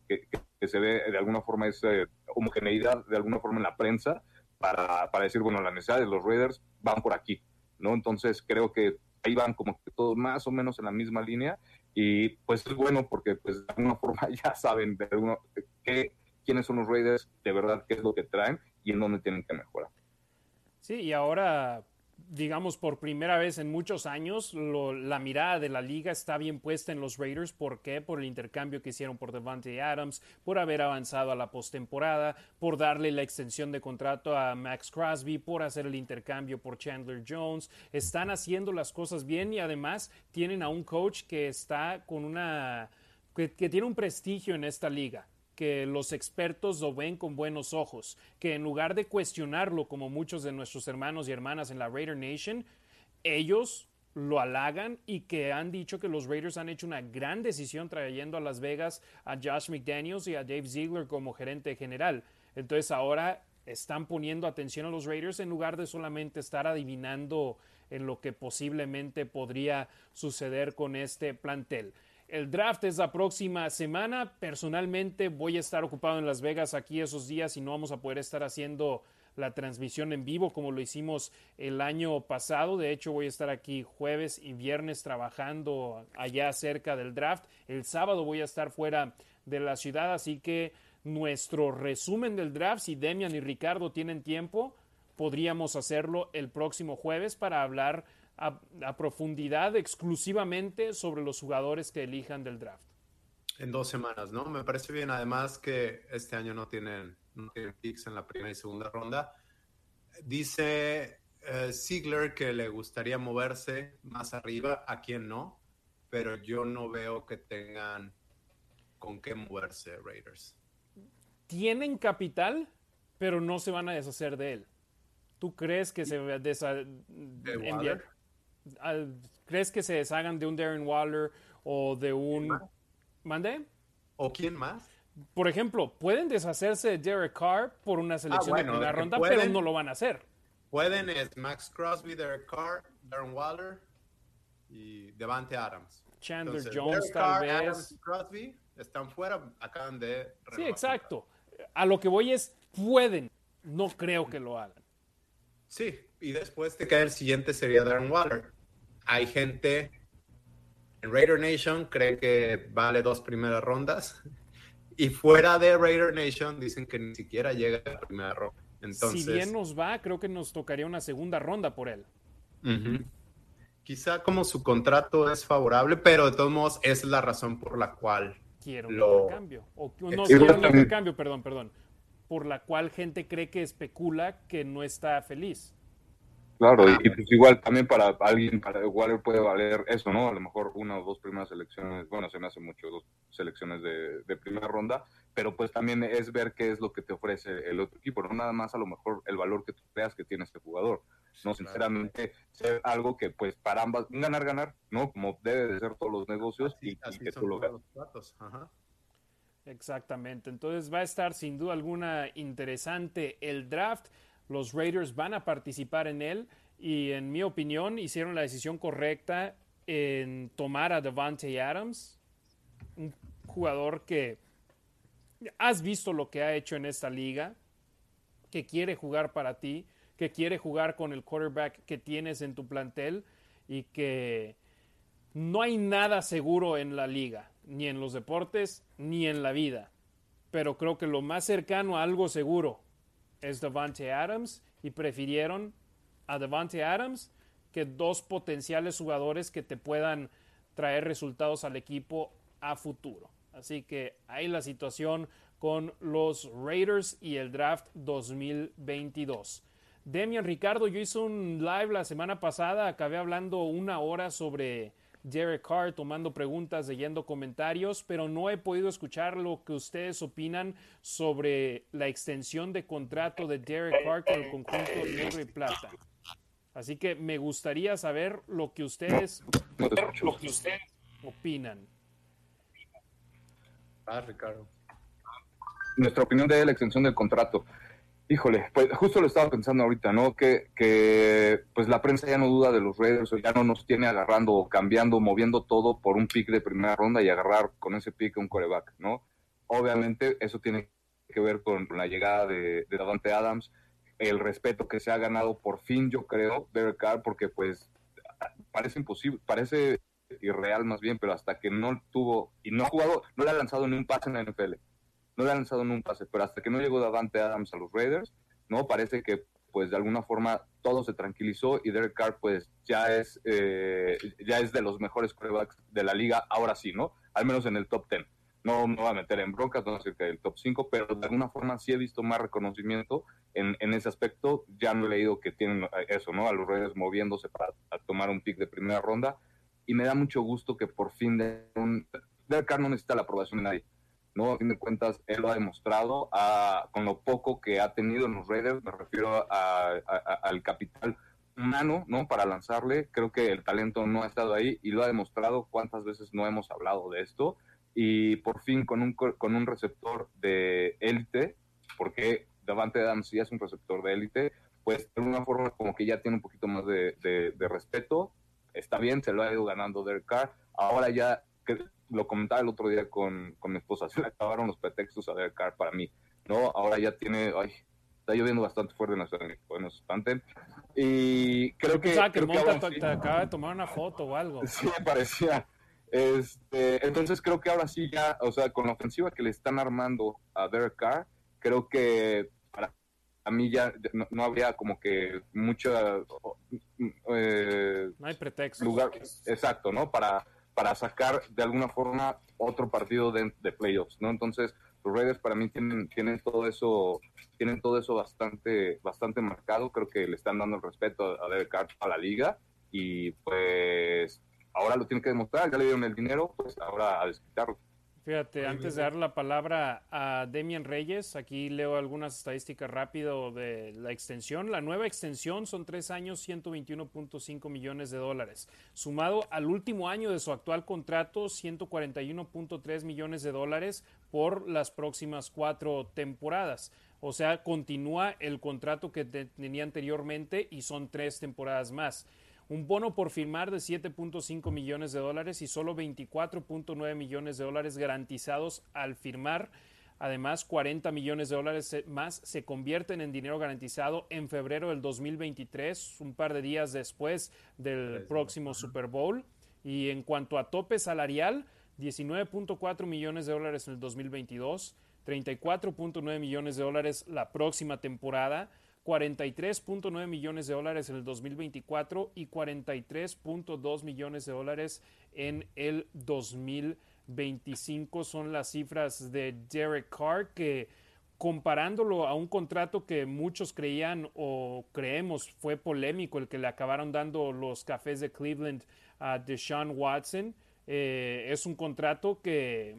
se ve de alguna forma esa homogeneidad de alguna forma en la prensa para, para decir, bueno, las necesidades de los Raiders van por aquí, ¿no? Entonces creo que ahí van como que todos más o menos en la misma línea y pues es bueno porque pues de alguna forma ya saben de alguna, qué, quiénes son los Raiders, de verdad qué es lo que traen y en dónde tienen que mejorar. Sí, y ahora digamos, por primera vez en muchos años, la mirada de la liga está bien puesta en los Raiders. ¿Por qué? Por el intercambio que hicieron por Devante Adams, por haber avanzado a la postemporada, por darle la extensión de contrato a Max Crosby, por hacer el intercambio por Chandler Jones. Están haciendo las cosas bien y además tienen a un coach que está con una. que tiene un prestigio en esta liga que los expertos lo ven con buenos ojos, que en lugar de cuestionarlo como muchos de nuestros hermanos y hermanas en la Raider Nation, ellos lo halagan y que han dicho que los Raiders han hecho una gran decisión trayendo a Las Vegas a Josh McDaniels y a Dave Ziegler como gerente general. Entonces ahora están poniendo atención a los Raiders en lugar de solamente estar adivinando en lo que posiblemente podría suceder con este plantel. El draft es la próxima semana. Personalmente voy a estar ocupado en Las Vegas aquí esos días y no vamos a poder estar haciendo la transmisión en vivo como lo hicimos el año pasado. De hecho, voy a estar aquí jueves y viernes trabajando allá cerca del draft. El sábado voy a estar fuera de la ciudad, así que nuestro resumen del draft, si Demian y Ricardo tienen tiempo, podríamos hacerlo el próximo jueves para hablar a, profundidad exclusivamente sobre los jugadores que elijan del draft. En dos semanas, ¿no? Me parece bien. Además que este año no tienen, no tienen picks en la primera y segunda ronda. Dice uh, Ziegler que le gustaría moverse más arriba, a quien no, pero yo no veo que tengan con qué moverse Raiders. Tienen capital, pero no se van a deshacer de él. ¿Tú crees que se va a deshacer? ¿Crees que se deshagan de un Darren Waller o de un... ¿Mande? ¿O quién más? Por ejemplo, pueden deshacerse de Derek Carr por una ah, selección de primera ronda, pero no lo van a hacer. Pueden es Max Crosby, Derek Carr, Darren Waller y Devante Adams. Chandler Jones tal vez. Adams Crosby están fuera, acaban de... Sí, exacto. A lo que voy es, pueden. No creo que lo hagan. Sí, y después te cae el siguiente sería Darren Waller hay gente en Raider Nation cree que vale dos primeras rondas y fuera de Raider Nation dicen que ni siquiera llega a la primera ronda. Entonces, si bien nos va, creo que nos tocaría una segunda ronda por él. Quizá como su contrato es favorable, pero de todos modos es la razón por la cual quiero un intercambio. O, no quiero un intercambio, perdón, perdón. Por la cual gente cree que especula que no está feliz. Claro, y, pues igual también para alguien, para Waller puede valer eso, ¿no? A lo mejor una o dos primeras selecciones, bueno, se me hace mucho dos selecciones de, primera ronda, pero pues también es ver qué es lo que te ofrece el otro equipo, no nada más a lo mejor el valor que tú creas que tiene este jugador, ¿no? Sinceramente, ser algo que pues para ambas, ganar, ganar, ¿no? Como debe de ser todos los negocios y, que tú lo ganes. Exactamente, entonces va a estar sin duda alguna interesante el draft. Los Raiders van a participar en él y en mi opinión hicieron la decisión correcta en tomar a Devante Adams, un jugador que has visto lo que ha hecho en esta liga, que quiere jugar para ti, que quiere jugar con el quarterback que tienes en tu plantel y que no hay nada seguro en la liga, ni en los deportes, ni en la vida. Pero creo que lo más cercano a algo seguro es Devante Adams y prefirieron a Devante Adams que dos potenciales jugadores que te puedan traer resultados al equipo a futuro. Así que ahí la situación con los Raiders y el draft 2022. Demian Ricardo, yo hice un live la semana pasada, acabé hablando una hora sobre Derek Carr tomando preguntas, leyendo comentarios, pero no he podido escuchar lo que ustedes opinan sobre la extensión de contrato de Derek Carr con el conjunto negro y plata. Así que me gustaría saber lo que ustedes, lo que ustedes opinan. Ah, Ricardo. Nuestra opinión de la extensión del contrato. Híjole, pues justo lo estaba pensando ahorita, ¿no? Que, que pues la prensa ya no duda de los Raiders, o ya no nos tiene agarrando, cambiando, moviendo todo por un pick de primera ronda y agarrar con ese pick un coreback, ¿no? Obviamente eso tiene que ver con la llegada de, de Davante Adams, el respeto que se ha ganado por fin, yo creo, Derek Carr, porque pues parece imposible, parece irreal más bien, pero hasta que no tuvo y no ha jugado, no le ha lanzado ni un pase en la NFL, no le ha lanzado ni un pase, pero hasta que no llegó Davante Adams a los Raiders, no parece que pues de alguna forma todo se tranquilizó y Derek Carr pues ya es eh, ya es de los mejores quarterbacks de la liga ahora sí, ¿no? Al menos en el top 10 no me va a meter en broncas, no cerca del top 5, pero de alguna forma sí he visto más reconocimiento en, en, ese aspecto. Ya no he leído que tienen eso, ¿no? A los Raiders moviéndose para tomar un pick de primera ronda. Y me da mucho gusto que por fin de un... Derek Carr no necesita la aprobación de nadie, ¿no? A fin de cuentas, él lo ha demostrado con lo poco que ha tenido en los Raiders, me refiero al capital humano, ¿no? Para lanzarle, creo que el talento no ha estado ahí y lo ha demostrado. ¿Cuántas veces no hemos hablado de esto? y por fin con un, con un receptor de élite, porque Davante Adams ya es un receptor de élite, pues de una forma como que ya tiene un poquito más de, de, respeto, está bien, se lo ha ido ganando Derek Carr, ahora ya, que lo comentaba el otro día con, con mi esposa, se le acabaron los pretextos a Derek Carr para mí, ¿no? Ahora ya tiene, ay, está lloviendo bastante fuerte en la Ciudad de México. Y creo que. O sea, que, Monta te acaba de tomar una foto o algo. Sí, parecía. Este, entonces creo que ahora sí ya, o sea, con la ofensiva que le están armando a Derek Carr, creo que para a mí ya no, habría como que mucha eh, no hay pretexto lugar exacto, ¿no? Para para sacar de alguna forma otro partido de, playoffs, ¿no? Entonces los Raiders para mí tienen tienen todo eso tienen todo eso bastante bastante marcado, creo que le están dando el respeto a Derek Carr a la liga y pues ahora lo tiene que demostrar, ya le dieron el dinero, pues ahora a desquitarlo. Fíjate, antes de dar la palabra a Demian Reyes, aquí leo algunas estadísticas rápido de la extensión. La nueva extensión son tres años, 121.5 millones de dólares. Sumado al último año de su actual contrato, 141.3 millones de dólares por las próximas cuatro temporadas. O sea, continúa el contrato que tenía anteriormente y son tres temporadas más un bono por firmar de 7.5 millones de dólares y solo 24.9 millones de dólares garantizados al firmar. Además, 40 millones de dólares más se convierten en dinero garantizado en febrero del 2023, un par de días después del próximo Super Bowl. Y en cuanto a tope salarial, 19.4 millones de dólares en el 2022, 34.9 millones de dólares la próxima temporada, 43.9 millones de dólares en el 2024 y 43.2 millones de dólares en el 2025 son las cifras de Derek Carr que comparándolo a un contrato que muchos creían o creemos fue polémico el que le acabaron dando los cafés de Cleveland a Deshaun Watson eh, es un contrato que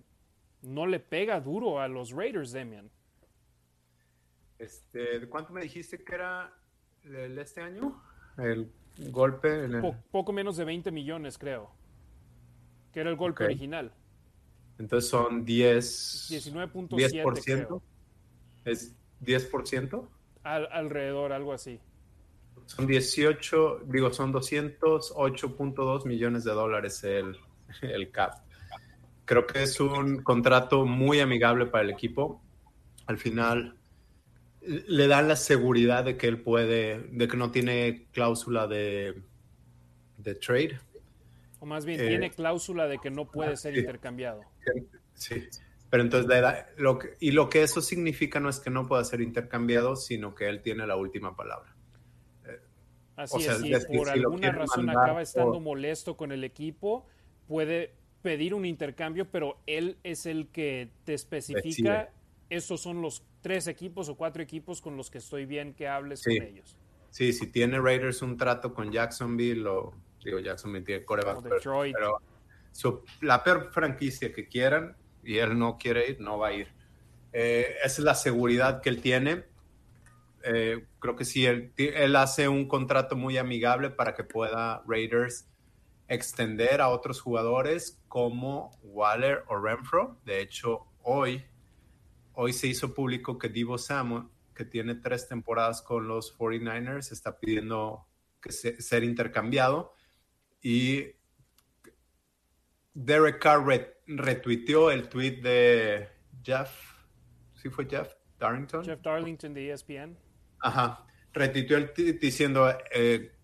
no le pega duro a los Raiders, Demian. Este, ¿Cuánto me dijiste que era el, este año? El golpe. poco menos de 20 millones, creo. Que era el golpe original. Entonces son 10. 19.7. Creo. ¿Es 10%? Al, alrededor, algo así. Son 18, digo, son 208.2 millones de dólares el, el CAP. Creo que es un contrato muy amigable para el equipo. Al final, le dan la seguridad de que él puede, de que no tiene cláusula de, de trade. O más bien, tiene eh, cláusula de que no puede ser intercambiado. Sí, pero entonces le da, lo que, y lo que eso significa no es que no pueda ser intercambiado, sino que él tiene la última palabra. Eh, Así es, si por alguna razón acaba estando molesto con el equipo, puede pedir un intercambio, pero él es el que te especifica, estos son los tres equipos o cuatro equipos con los que estoy bien que hables con ellos. Sí, si tiene Raiders un trato con Jacksonville o digo Jacksonville tiene coreback, pero, la peor franquicia que quieran y él no quiere ir, no va a ir. Eh, esa es la seguridad que él tiene. Eh, creo que sí, él, él hace un contrato muy amigable para que pueda Raiders extender a otros jugadores como Waller o Renfro. De hecho, hoy hoy se hizo público que Divo Samuel, que tiene tres temporadas con los 49ers, está pidiendo que ser intercambiado y Derek Carr retuiteó el tweet de Jeff, ¿sí fue Jeff Darlington? Jeff Darlington de ESPN. Ajá, retuiteó el tweet diciendo, eh,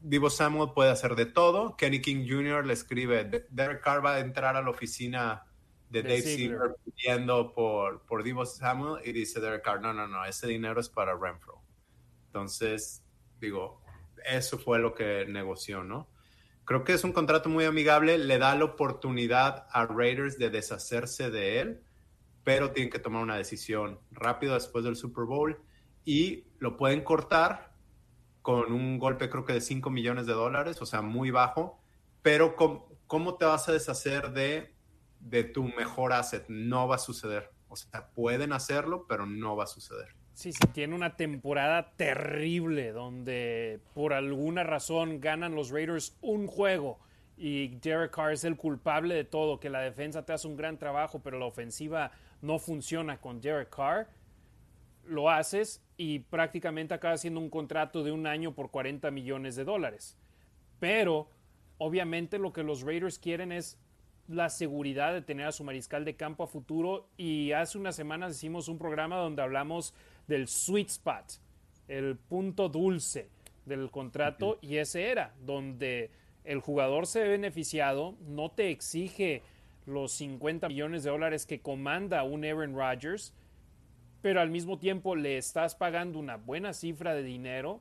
Divo Samuel puede hacer de todo. Kenny King Jr. le escribe, Derek Carr va a entrar a la oficina de, Dave Seaver pidiendo por, por Divo Samuel y dice Derek Carr, no, no, no, ese dinero es para Renfro. Entonces, digo, eso fue lo que negoció, ¿no? Creo que es un contrato muy amigable, le da la oportunidad a Raiders de deshacerse de él, pero tienen que tomar una decisión rápido después del Super Bowl y lo pueden cortar con un golpe creo que de 5 millones de dólares, o sea, muy bajo, pero ¿cómo, te vas a deshacer de, de tu mejor asset? No va a suceder. O sea, pueden hacerlo, pero no va a suceder. Sí, sí, tiene una temporada terrible donde por alguna razón ganan los Raiders un juego y Derek Carr es el culpable de todo, que la defensa te hace un gran trabajo, pero la ofensiva no funciona con Derek Carr. Lo haces y prácticamente acaba haciendo un contrato de un año por 40 millones de dólares. Pero obviamente lo que los Raiders quieren es la seguridad de tener a su mariscal de campo a futuro. Y hace unas semanas hicimos un programa donde hablamos del sweet spot, el punto dulce del contrato, y ese era, donde el jugador se ve beneficiado, no te exige los 50 millones de dólares que comanda un Aaron Rodgers, pero al mismo tiempo le estás pagando una buena cifra de dinero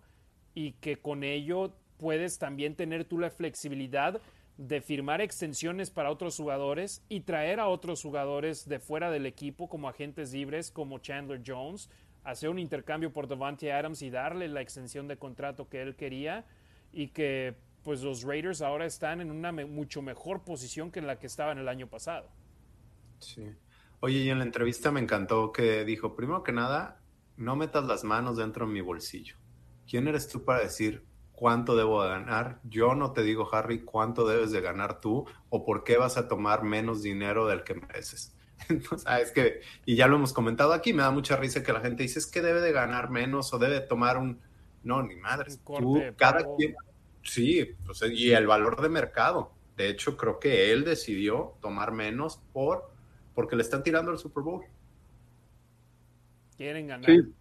y que con ello puedes también tener tú la flexibilidad de firmar extensiones para otros jugadores y traer a otros jugadores de fuera del equipo como agentes libres como Chandler Jones hacer un intercambio por Devante Adams y darle la extensión de contrato que él quería y que pues los Raiders ahora están en una mucho mejor posición que en la que estaban el año pasado. Sí. Oye, y en la entrevista me encantó que dijo, primero que nada, no metas las manos dentro de mi bolsillo. ¿Quién eres tú para decir cuánto debo ganar? Yo no te digo, Harry, cuánto debes de ganar tú o por qué vas a tomar menos dinero del que mereces. Entonces, ah, es que, y ya lo hemos comentado aquí, me da mucha risa que la gente dice, es que debe de ganar menos o debe tomar un... No, ni madre. cada quien... Sí, y el valor de mercado. De hecho, creo que él decidió tomar menos por porque le están tirando el Super Bowl. Quieren ganar. Sí.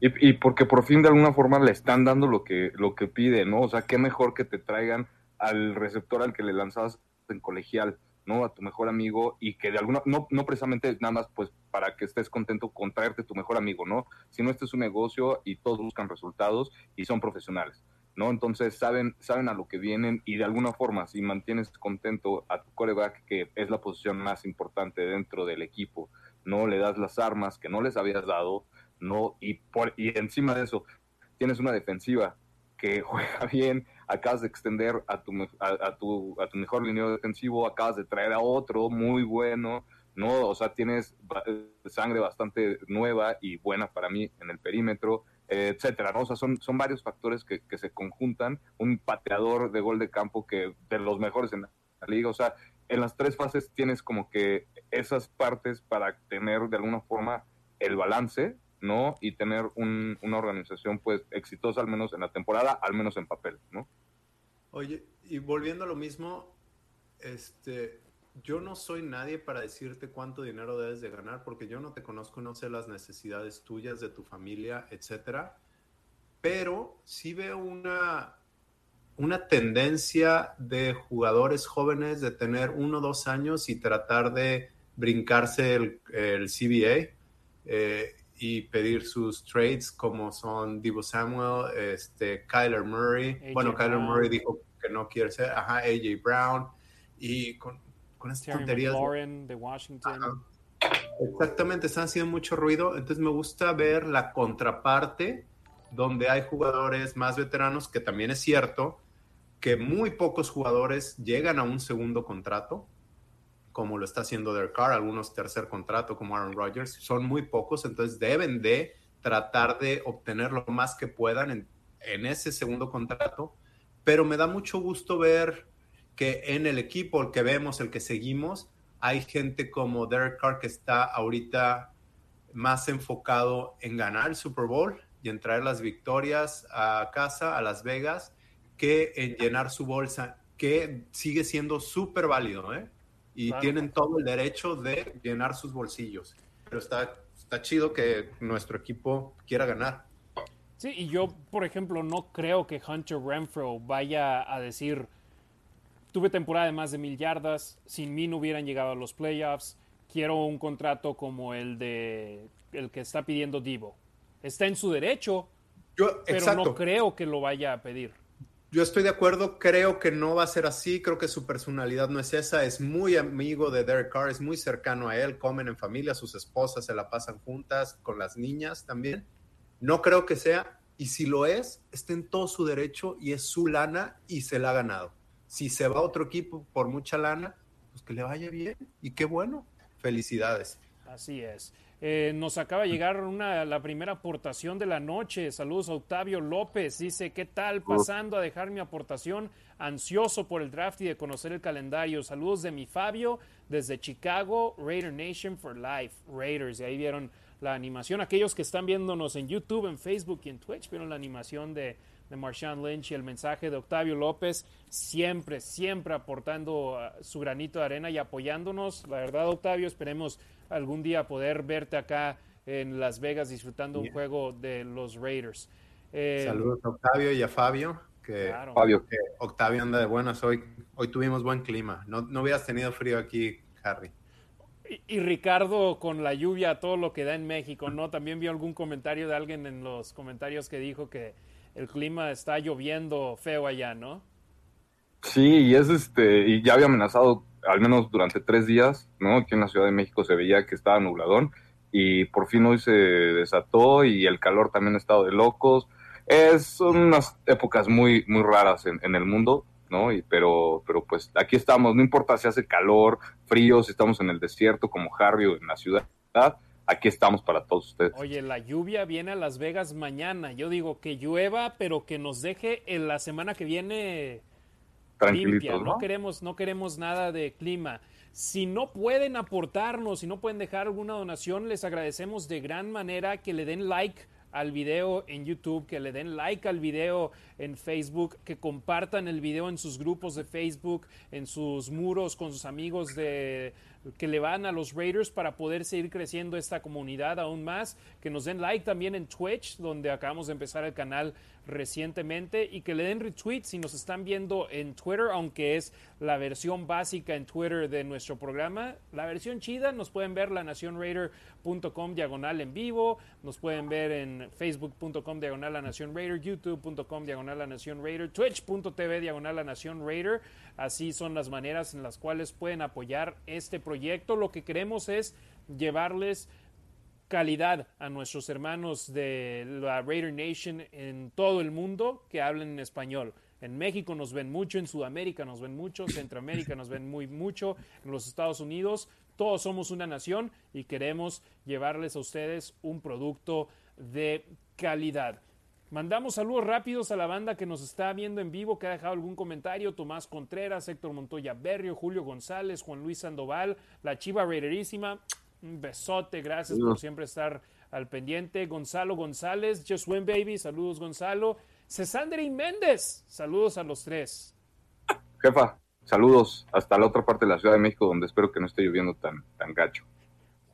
Y, y, porque por fin de alguna forma le están dando lo que, lo que pide, ¿no? O sea, qué mejor que te traigan al receptor al que le lanzabas en colegial ¿no? A tu mejor amigo y que de alguna, no, no precisamente nada más pues para que estés contento con traerte tu mejor amigo, ¿no? Sino este es un negocio y todos buscan resultados y son profesionales, ¿no? Entonces saben, saben a lo que vienen y de alguna forma si mantienes contento a tu coreback, que es la posición más importante dentro del equipo, no le das las armas que no les habías dado, ¿no? Y, por, y encima de eso, tienes una defensiva que juega bien, acabas de extender a tu, a, tu, a tu mejor línea defensivo, acabas de traer a otro muy bueno, ¿no? O sea, tienes sangre bastante nueva y buena para mí en el perímetro, etcétera, ¿no? O sea, son, son varios factores que, que, se conjuntan, un pateador de gol de campo que de los mejores en la liga, o sea, en las tres fases tienes como que esas partes para tener de alguna forma el balance ¿no? Y tener una organización, pues, exitosa al menos en la temporada, al menos en papel, ¿no? Oye, y volviendo a lo mismo, este, yo no soy nadie para decirte cuánto dinero debes de ganar, porque yo no te conozco, no sé las necesidades tuyas, de tu familia, etcétera. Pero sí veo una, una tendencia de jugadores jóvenes de tener uno o dos años y tratar de brincarse el, el CBA. Eh, y pedir sus trades como son Divo Samuel, este, Kyler Murray. bueno, Kyler Murray dijo que no quiere ser, ajá, AJ Brown y con, con estas tonterías. de Washington. Exactamente, están haciendo mucho ruido. Entonces me gusta ver la contraparte donde hay jugadores más veteranos, que también es cierto que muy pocos jugadores llegan a un segundo contrato como lo está haciendo Derek Carr, algunos tercer contrato como Aaron Rodgers, son muy pocos, entonces deben de tratar de obtener lo más que puedan en, ese segundo contrato, pero me da mucho gusto ver que en el equipo, el que vemos, el que seguimos, hay gente como Derek Carr que está ahorita más enfocado en ganar el Super Bowl y en traer las victorias a casa, a Las Vegas, que en llenar su bolsa, que sigue siendo súper válido, ¿eh? Y tienen todo el derecho de llenar sus bolsillos. Pero está, está chido que nuestro equipo quiera ganar. Sí, y yo, por ejemplo, no creo que Hunter Renfro vaya a decir, tuve temporada de más de mil yardas, sin mí no hubieran llegado a los playoffs, quiero un contrato como el de el que está pidiendo Divo. Está en su derecho, yo, pero no creo que lo vaya a pedir. Yo estoy de acuerdo, creo que no va a ser así, creo que su personalidad no es esa, es muy amigo de Derek Carr, es muy cercano a él, comen en familia, sus esposas se la pasan juntas, con las niñas también. No creo que sea, y si lo es, está en todo su derecho y es su lana y se la ha ganado. Si se va a otro equipo por mucha lana, pues que le vaya bien y qué bueno. Felicidades. Así es. Eh, nos acaba de llegar una, la primera aportación de la noche. Saludos a Octavio López. Dice, ¿qué tal? Pasando a dejar mi aportación. Ansioso por el draft y de conocer el calendario. Saludos de mi Fabio desde Chicago, Raider Nation for Life, Raiders. Y ahí vieron la animación. Aquellos que están viéndonos en YouTube, en Facebook y en Twitch, vieron la animación de, de Marshawn Lynch y el mensaje de Octavio López, siempre, siempre aportando uh, su granito de arena y apoyándonos. La verdad, Octavio, esperemos algún día poder verte acá en Las Vegas disfrutando un juego de los Raiders. Eh, Saludos a Octavio y a Fabio. Que, Fabio. que Octavio anda de buenas hoy. Hoy tuvimos buen clima. No, no hubieras tenido frío aquí, Harry. Y, Ricardo con la lluvia, todo lo que da en México, ¿no? También vi algún comentario de alguien en los comentarios que dijo que el clima está lloviendo feo allá, ¿no? Sí, y es este, y ya había amenazado al menos durante tres días, ¿no? Aquí en la Ciudad de México se veía que estaba nubladón y por fin hoy se desató y el calor también ha estado de locos. Es, son unas épocas muy, muy raras en, el mundo, ¿no? Y, pero, pero pues aquí estamos, no importa si hace calor, frío, si estamos en el desierto como Harry o en la ciudad, aquí estamos para todos ustedes. Oye, la lluvia viene a Las Vegas mañana. Yo digo que llueva, pero que nos deje en la semana que viene limpia. ¿no? queremos, no queremos nada de clima. Si no pueden aportarnos, si no pueden dejar alguna donación, les agradecemos de gran manera que le den like al video en YouTube, que le den like al video en Facebook, que compartan el video en sus grupos de Facebook, en sus muros con sus amigos de que le van a los Raiders para poder seguir creciendo esta comunidad aún más, que nos den like también en Twitch, donde acabamos de empezar el canal recientemente y que le den retweet si nos están viendo en Twitter, aunque es la versión básica en Twitter de nuestro programa. La versión chida nos pueden ver la nacionraider.com diagonal en vivo, nos pueden ver en facebook.com diagonal la nación raider, youtube.com diagonal la nación raider, twitch.tv diagonal la nación raider. Así son las maneras en las cuales pueden apoyar este proyecto. Lo que queremos es llevarles calidad a nuestros hermanos de la Raider Nation en todo el mundo que hablen en español. En México nos ven mucho, en Sudamérica nos ven mucho, Centroamérica nos ven muy mucho, en los Estados Unidos. Todos somos una nación y queremos llevarles a ustedes un producto de calidad. Mandamos saludos rápidos a la banda que nos está viendo en vivo, que ha dejado algún comentario. Tomás Contreras, Héctor Montoya Berrio, Julio González, Juan Luis Sandoval, la Chiva Raiderísima. Un besote, gracias por siempre estar al pendiente. Gonzalo González, Just Win Baby, saludos Gonzalo. y Méndez, saludos a los tres. Jefa, saludos hasta la otra parte de la Ciudad de México, donde espero que no esté lloviendo tan, tan gacho.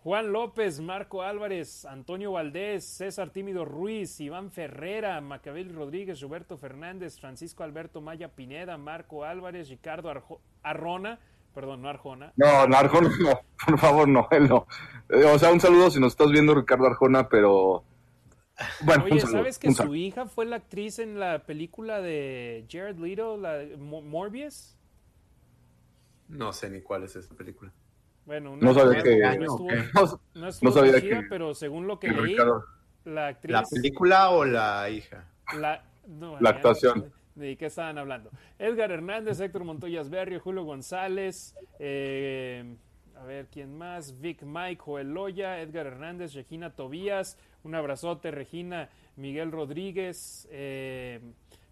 Juan López, Marco Álvarez, Antonio Valdés, César Tímido Ruiz, Iván Ferrera, Macabel Rodríguez, Roberto Fernández, Francisco Alberto Maya Pineda, Marco Álvarez, Ricardo Arjona, Perdón, no Arjona. No, no Arjona no, por favor, no, él no. Eh, o sea, un saludo si nos estás viendo, Ricardo Arjona, pero... Bueno, Oye, ¿sabes que su hija fue la actriz en la película de Jared Leto, la Morbius? No sé ni cuál es esa película. Bueno, no sabía que... No estuvo, no, sabía que... pero según lo que leí, la actriz... ¿La película o la hija? La, la actuación. ¿De qué estaban hablando? Edgar Hernández, Héctor Montoyas Berrio, Julio González, eh, a ver quién más, Vic Mike, Joel Loya, Edgar Hernández, Regina Tobías, un abrazote, Regina, Miguel Rodríguez, eh,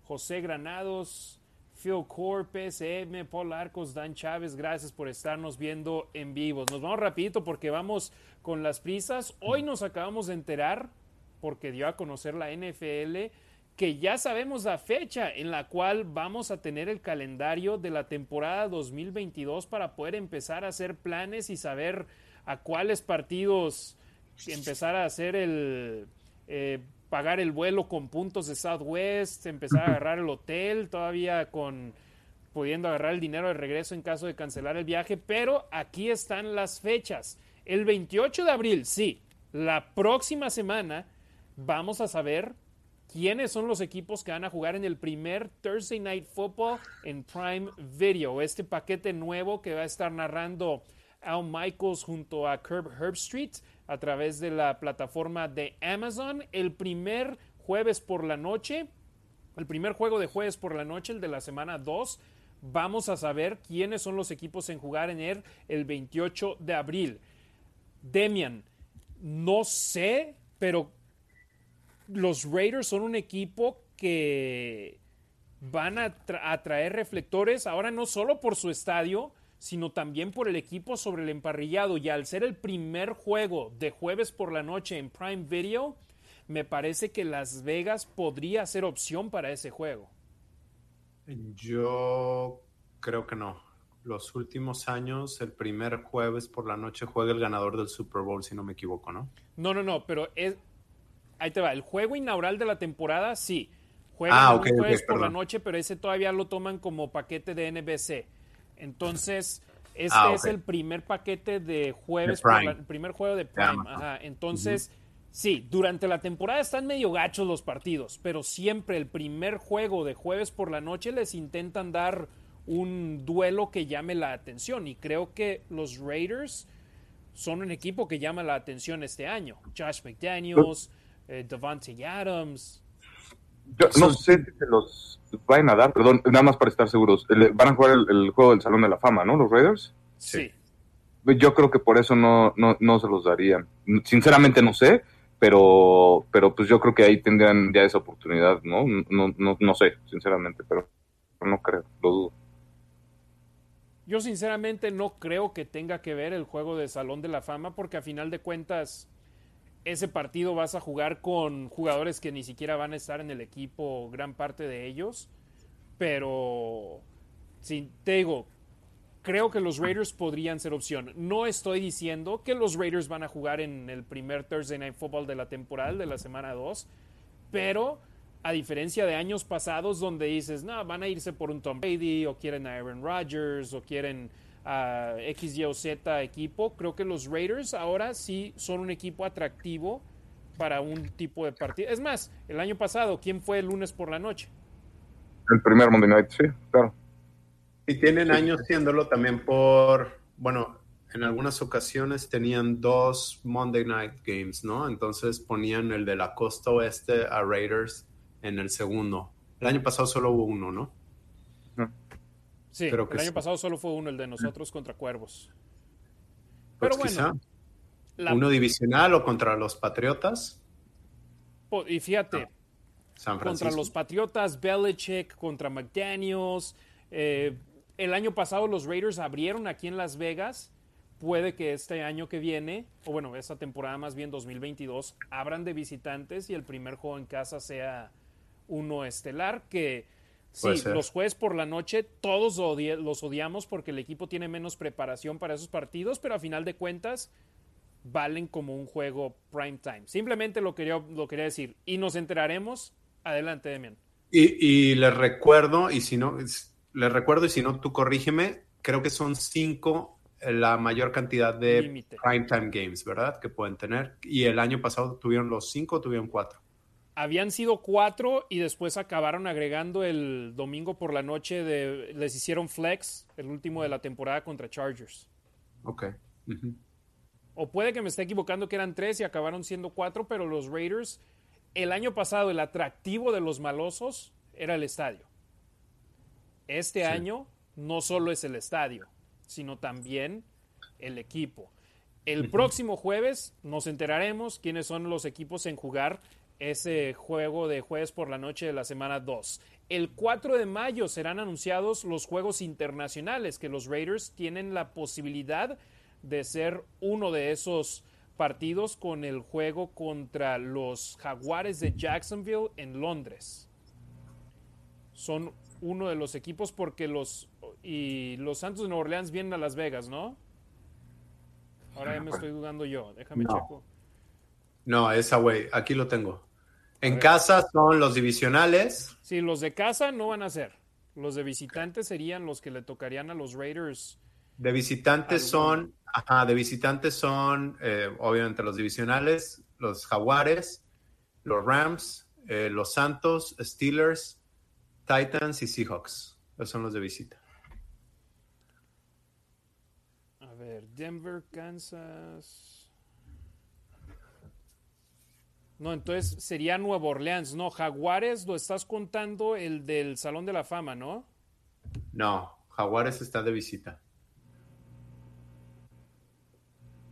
José Granados, Phil Core, PSM, Paul Arcos, Dan Chávez, gracias por estarnos viendo en vivo. Nos vamos rapidito porque vamos con las prisas. Hoy nos acabamos de enterar, porque dio a conocer la NFL, que ya sabemos la fecha en la cual vamos a tener el calendario de la temporada 2022 para poder empezar a hacer planes y saber a cuáles partidos empezar a hacer el... Eh, pagar el vuelo con puntos de Southwest, empezar a agarrar el hotel, todavía con pudiendo agarrar el dinero de regreso en caso de cancelar el viaje, pero aquí están las fechas. El 28 de abril, sí, la próxima semana vamos a saber quiénes son los equipos que van a jugar en el primer Thursday Night Football en Prime Video, este paquete nuevo que va a estar narrando Al Michaels junto a Herb Herbstreit a través de la plataforma de Amazon. El primer jueves por la noche, el primer juego de jueves por la noche, el de la semana 2, vamos a saber quiénes son los equipos en jugar en él el 28 de abril. Demian, no sé, pero los Raiders son un equipo que van a atraer reflectores ahora no solo por su estadio, sino también por el equipo sobre el emparrillado. Y al ser el primer juego de jueves por la noche en Prime Video, me parece que Las Vegas podría ser opción para ese juego. Yo creo que no. Los últimos años, el primer jueves por la noche juega el ganador del Super Bowl, si no me equivoco, ¿no? No, no, no, pero es... ahí te va. El juego inaugural de la temporada, sí. Juega ah, jueves por la noche, pero ese todavía lo toman como paquete de NBC entonces, este ah, es el primer paquete de jueves, el primer juego de Prime. Entonces, sí, durante la temporada están medio gachos los partidos, pero siempre el primer juego de jueves por la noche les intentan dar un duelo que llame la atención. Y creo que los Raiders son un equipo que llama la atención este año. Josh McDaniels, eh, Devontae Adams, yo no sé si se los vayan a dar, perdón, nada más para estar seguros. Van a jugar el, juego del Salón de la Fama, ¿no? Los Raiders. Sí. Yo creo que por eso no, no, no se los darían. Sinceramente no sé, pero, pero pues yo creo que ahí tendrían ya esa oportunidad, ¿no? No, no, no sé, sinceramente, pero no creo, lo dudo. Yo sinceramente no creo que tenga que ver el juego del Salón de la Fama porque a final de cuentas ese partido vas a jugar con jugadores que ni siquiera van a estar en el equipo, gran parte de ellos. Pero, si te digo, creo que los Raiders podrían ser opción. No estoy diciendo que los Raiders van a jugar en el primer Thursday Night Football de la temporada, de la semana 2, pero a diferencia de años pasados donde dices, no, van a irse por un Tom Brady o quieren a Aaron Rodgers o quieren a X, Y o Z equipo. Creo que los Raiders ahora sí son un equipo atractivo para un tipo de partido. Es más, el año pasado, ¿quién fue el lunes por la noche? El primer Monday Night, sí, claro. Y tienen años siéndolo también por, bueno, en algunas ocasiones tenían dos Monday Night Games, ¿no? Entonces ponían el de la costa oeste a Raiders en el segundo. El año pasado solo hubo uno, ¿no? Sí, el año pasado solo fue uno, el de nosotros contra Cuervos. Pero pues bueno. ¿Uno divisional o contra los Patriotas? Y fíjate, contra los Patriotas, Belichick, contra McDaniels. Eh, el año pasado los Raiders abrieron aquí en Las Vegas. Puede que este año que viene, o bueno, esta temporada más bien 2022, abran de visitantes y el primer juego en casa sea uno estelar que Sí, los jueves por la noche todos los odiamos porque el equipo tiene menos preparación para esos partidos, pero a final de cuentas valen como un juego prime time. Simplemente lo quería, lo quería decir. Y nos enteraremos. Adelante, Demian. Y, les recuerdo, y si no, les recuerdo, y si no, tú corrígeme, creo que son cinco eh, la mayor cantidad de prime time games, ¿verdad? Que pueden tener. Y el año pasado tuvieron los cinco tuvieron cuatro habían sido cuatro y después acabaron agregando el domingo por la noche de les hicieron flex el último de la temporada contra Chargers. Ok. O puede que me esté equivocando que eran tres y acabaron siendo cuatro, pero los Raiders el año pasado el atractivo de los malosos era el estadio. Este año no solo es el estadio, sino también el equipo. El próximo jueves nos enteraremos quiénes son los equipos en jugar ese juego de jueves por la noche de la semana 2. El 4 de mayo serán anunciados los juegos internacionales, que los Raiders tienen la posibilidad de ser uno de esos partidos con el juego contra los Jaguares de Jacksonville en Londres. Son uno de los equipos porque los y los Santos de Nueva Orleans vienen a Las Vegas, ¿no? Ahora ya me estoy dudando yo. Déjame No. checo. No, esa güey, aquí lo tengo. En casa son los divisionales. Sí, los de casa no van a ser. Los de visitantes serían los que le tocarían a los Raiders. De visitantes son, ajá, de visitantes son, eh, obviamente, los divisionales, los Jaguares, los Rams, eh, los Santos, Steelers, Titans y Seahawks. Esos son los de visita. A ver, Denver, Kansas. No, entonces sería Nueva Orleans. No, Jaguares lo estás contando el del Salón de la Fama, ¿no? No, Jaguares está de visita.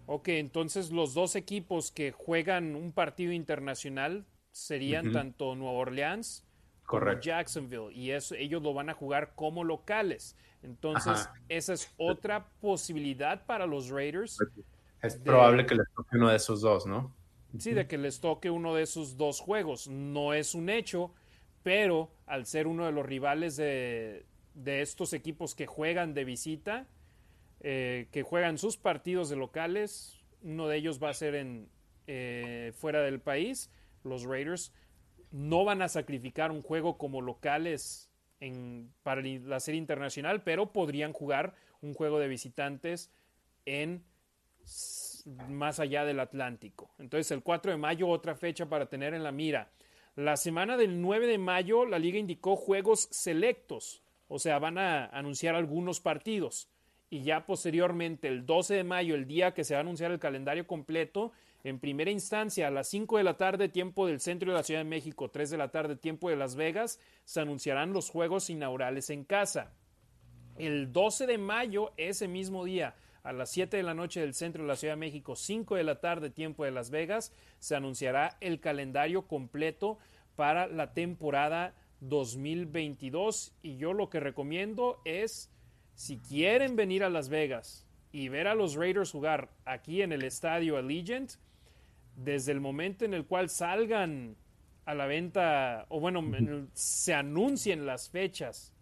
Ok, entonces los dos equipos que juegan un partido internacional serían tanto Nueva Orleans como. Jacksonville y eso ellos lo van a jugar como locales. Entonces, Ajá. esa es otra posibilidad para los Raiders, Es de- probable que les toque uno de esos dos, ¿no? Sí, de que les toque uno de esos dos juegos. No es un hecho, pero al ser uno de los rivales de, de estos equipos que juegan de visita, eh, que juegan sus partidos de locales, uno de ellos va a ser en eh, fuera del país. Los Raiders no van a sacrificar un juego como locales en, para la serie internacional, pero podrían jugar un juego de visitantes en más allá del Atlántico. Entonces el 4 de mayo, otra fecha para tener en la mira. La semana del 9 de mayo, la liga indicó juegos selectos, o sea, van a anunciar algunos partidos. Y ya posteriormente, el 12 de mayo, el día que se va a anunciar el calendario completo, en primera instancia, a las 5 de la tarde, tiempo del centro de la Ciudad de México, 3 de la tarde, tiempo de Las Vegas, se anunciarán los juegos inaugurales en casa. El 12 de mayo, ese mismo día, a las 7 de la noche del centro de la Ciudad de México, 5 de la tarde, tiempo de Las Vegas, se anunciará el calendario completo para la temporada 2022. Y yo lo que recomiendo es, si quieren venir a Las Vegas y ver a los Raiders jugar aquí en el estadio Allegiant, desde el momento en el cual salgan a la venta, o bueno, se anuncien las fechas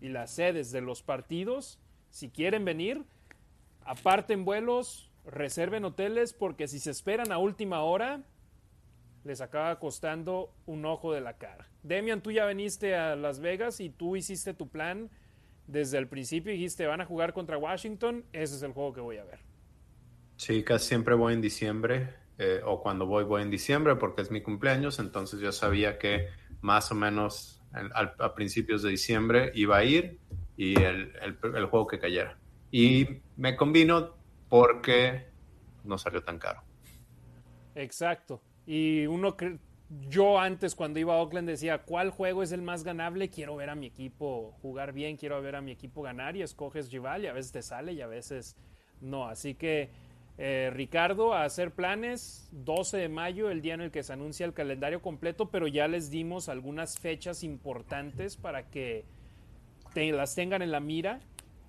y las sedes de los partidos, si quieren venir, aparten vuelos, reserven hoteles, porque si se esperan a última hora, les acaba costando un ojo de la cara. Demian, tú ya viniste a Las Vegas y tú hiciste tu plan desde el principio dijiste, van a jugar contra Washington, ese es el juego que voy a ver. Sí, casi siempre voy en diciembre, eh, o cuando voy, voy en diciembre porque es mi cumpleaños, entonces yo sabía que más o menos a principios de diciembre iba a ir y el juego que cayera. Y me combino porque no salió tan caro. Exacto. Y uno, yo antes cuando iba a Oakland decía, ¿cuál juego es el más ganable? Quiero ver a mi equipo jugar bien, quiero ver a mi equipo ganar y escoges rival y a veces te sale y a veces no. Así que, eh, Ricardo, a hacer planes, 12 de mayo, el día en el que se anuncia el calendario completo, pero ya les dimos algunas fechas importantes para que te- las tengan en la mira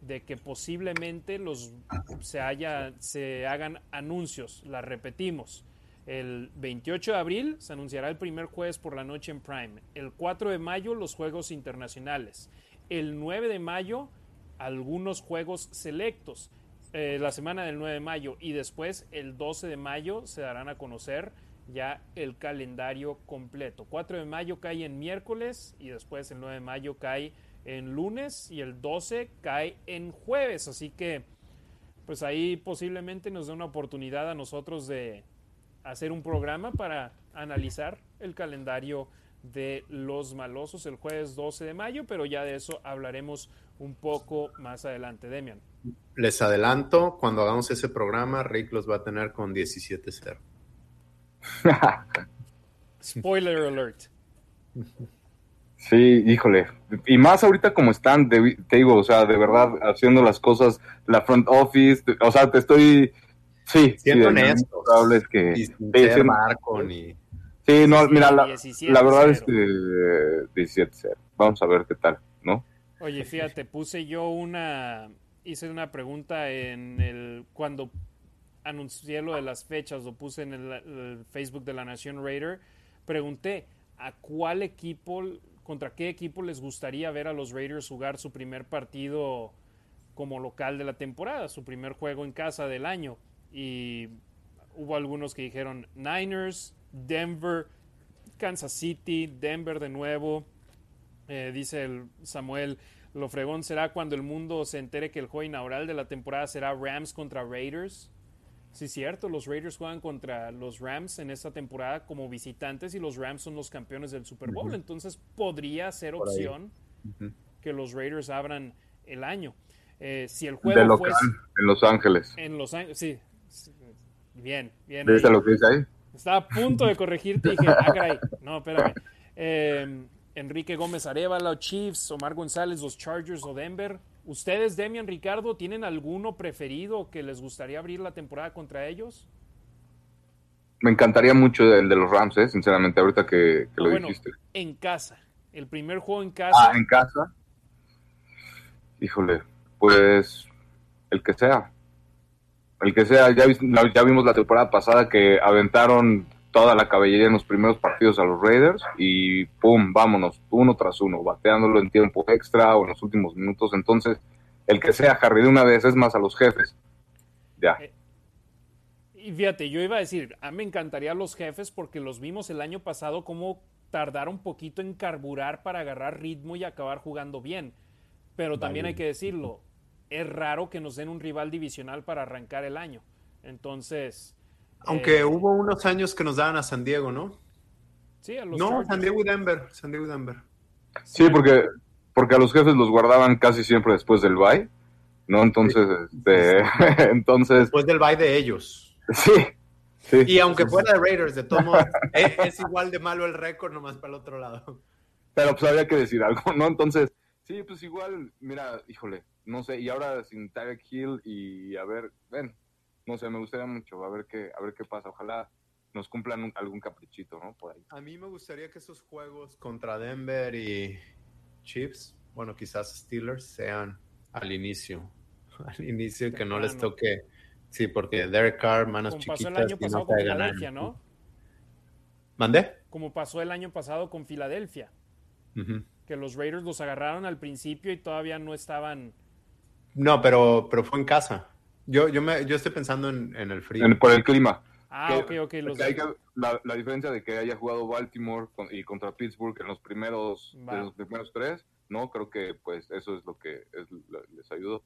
de que posiblemente los se haya se hagan anuncios, las repetimos. El 28 de abril se anunciará el primer jueves por la noche en Prime. El 4 de mayo los juegos internacionales. El 9 de mayo algunos juegos selectos. Eh, la semana del 9 de mayo y después el 12 de mayo se darán a conocer ya el calendario completo. 4 de mayo cae en miércoles y después el 9 de mayo cae en lunes y el 12 cae en jueves. Así que pues ahí posiblemente nos dé una oportunidad a nosotros de hacer un programa para analizar el calendario de los malosos el jueves 12 de mayo, pero ya de eso hablaremos un poco más adelante. Demian. Les adelanto, cuando hagamos ese programa, Rick los va a tener con 17-0. Spoiler alert. Sí, híjole. Y más ahorita como están, de- te digo, o sea, de verdad, haciendo las cosas, la front office, o sea, te estoy, sí, Siendo sí, es que, Y sin sí, ser sí, Marco ni... Sí, no, mira, la, la verdad es que 17-0. Vamos a ver qué tal, ¿no? Oye, fíjate, puse yo una, hice una pregunta en el, cuando anuncié lo de las fechas, lo puse en el, Facebook de la Nación Raider, pregunté a cuál equipo, contra qué equipo les gustaría ver a los Raiders jugar su primer partido como local de la temporada, su primer juego en casa del año. Y hubo algunos que dijeron Niners, Denver, Kansas City, Denver de nuevo. Eh, dice el Samuel, lo fregón será cuando el mundo se entere que el juego inaugural de la temporada será Rams contra Raiders. Sí, cierto, los Raiders juegan contra los Rams en esta temporada como visitantes y los Rams son los campeones del Super Bowl. Entonces podría ser opción que los Raiders abran el año. Eh, si el juego de local, en Los Ángeles. En Los Ángeles, sí. Bien, bien. ¿Viste lo que dice ahí? Estaba a punto de corregirte y dije, ah, caray. No, espérame. Eh, Enrique Gómez Arevalo, Chiefs, Omar González, los Chargers o Denver. ¿Ustedes, Demian, Ricardo, tienen alguno preferido que les gustaría abrir la temporada contra ellos? Me encantaría mucho el de los Rams, ¿eh? sinceramente, ahorita que, lo dijiste. En casa. El primer juego en casa. Ah, en casa. Híjole, pues el que sea. El que sea, ya, ya vimos la temporada pasada que aventaron toda la caballería en los primeros partidos a los Raiders y pum, vámonos, uno tras uno, bateándolo en tiempo extra o en los últimos minutos. Entonces, el que sea Harry de una vez es más a los jefes. Ya. Eh, y fíjate, yo iba a decir, a mí me encantaría los jefes porque los vimos el año pasado como tardaron un poquito en carburar para agarrar ritmo y acabar jugando bien. Pero también hay que decirlo, es raro que nos den un rival divisional para arrancar el año. Entonces, aunque eh, hubo unos años que nos daban a San Diego, ¿no? Sí, a los No, San Diego y Denver. San Diego y Denver. Sí, porque, porque a los jefes los guardaban casi siempre después del bye, ¿no? Entonces, este, entonces... Después del bye de ellos. Sí. sí y aunque fuera de Raiders, de todos modos, es, igual de malo el récord, nomás para el otro lado. Pero pues había que decir algo, ¿no? Entonces, sí, pues igual, mira, híjole, no sé, y ahora sin Tyreek Hill y a ver, ven, no sé, me gustaría mucho, a ver qué, a ver qué pasa. Ojalá nos cumplan algún caprichito, ¿no? Por ahí. A mí me gustaría que esos juegos contra Denver y Chiefs, bueno, quizás Steelers, sean al inicio. Al inicio que no les toque. Sí, porque Derek Carr, manos Como pasó el año pasado con Filadelfia, ¿no? ¿Mandé? Como pasó el año pasado con Filadelfia. Que los Raiders los agarraron al principio y todavía no estaban. No, pero, pero fue en casa. Yo, yo, me, yo estoy pensando en, el frío. por el clima. Ah, ok, ok. la, diferencia de que haya jugado Baltimore y contra Pittsburgh en los primeros, los primeros tres, ¿no? Creo que pues eso es lo que les ayudó.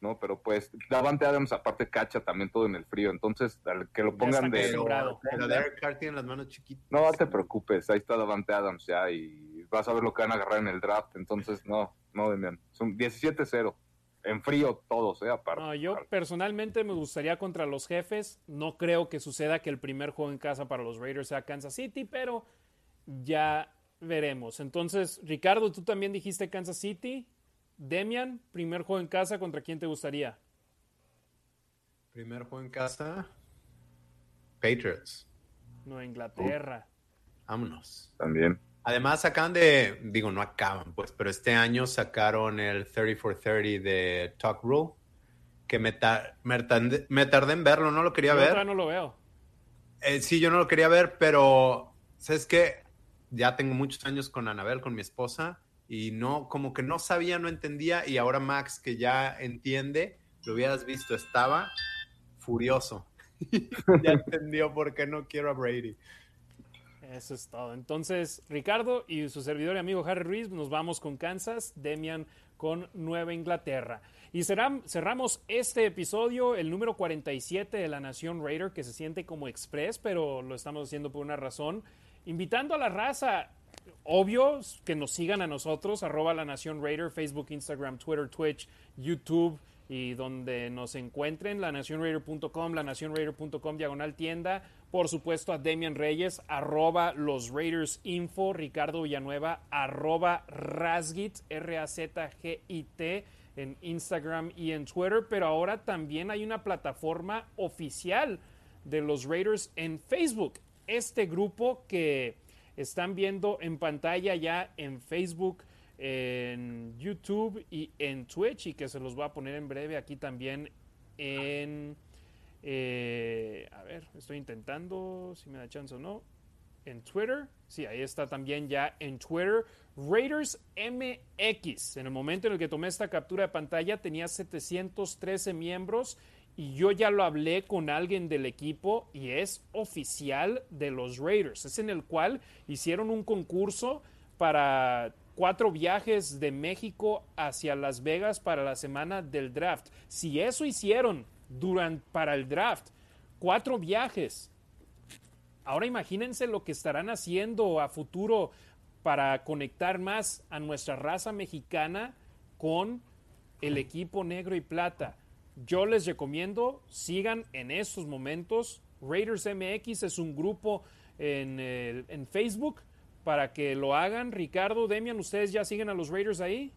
¿no? Pero pues Davante Adams aparte cacha también todo en el frío, entonces que lo pongan de... Pero Derek Carr tiene las manos chiquitas. No te preocupes, ahí está Davante Adams ya y vas a ver lo que van a agarrar en el draft, entonces no, no, Demian, son 17-0 en frío todos, ¿eh? Aparte. yo personalmente me gustaría contra los jefes. No creo que suceda que el primer juego en casa para los Raiders sea Kansas City, pero ya veremos. Entonces, Ricardo, tú también dijiste Kansas City. Demian, primer juego en casa, ¿contra quién te gustaría? Primer juego en casa, Patriots. Nueva Inglaterra. vámonos. También. Además acaban de, digo, no acaban, pues, pero este año sacaron el 3430 de Talk Rule, que me, me, tardé en verlo, no lo quería ver. no lo veo. Eh, sí, yo no lo quería ver, pero, ¿sabes qué? Ya tengo muchos años con Anabel, con mi esposa, y no, como que no sabía, no entendía, y ahora Max, que ya entiende, lo hubieras visto, estaba furioso. ya entendió por qué no quiero a Brady. Eso es todo. Entonces, Ricardo y su servidor y amigo Harry Ruiz, nos vamos con Kansas, Demian con Nueva Inglaterra. Y cerramos este episodio, el número 47 de la Nación Raider, que se siente como express, pero lo estamos haciendo por una razón. Invitando a la raza, obvio, que nos sigan a nosotros, arroba la Nación Raider, Facebook, Instagram, Twitter, Twitch, YouTube y donde nos encuentren, lanacionraider.com, lanacionraider.com, diagonal tienda. Por supuesto, a Demian Reyes, arroba los Raiders Info, Ricardo Villanueva, arroba Razgit, R-A-Z-G-I-T, en Instagram y en Twitter. Pero ahora también hay una plataforma oficial de los Raiders en Facebook. este grupo que están viendo en pantalla ya en Facebook, en YouTube y en Twitch y que se los voy a poner en breve aquí también en... Eh, a ver, estoy intentando si me da chance o no. En Twitter, sí, ahí está también ya en Twitter. Raiders MX. En el momento en el que tomé esta captura de pantalla tenía 713 miembros y yo ya lo hablé con alguien del equipo y es oficial de los Raiders. Es en el cual hicieron un concurso para cuatro viajes de México hacia Las Vegas para la semana del draft. Si eso hicieron durante, para el draft, cuatro viajes. Ahora imagínense lo que estarán haciendo a futuro para conectar más a nuestra raza mexicana con el equipo negro y plata. Yo les recomiendo, sigan en estos momentos. Raiders MX es un grupo en, en Facebook para que lo hagan. Ricardo, Demian, ¿ustedes ya siguen a los Raiders ahí?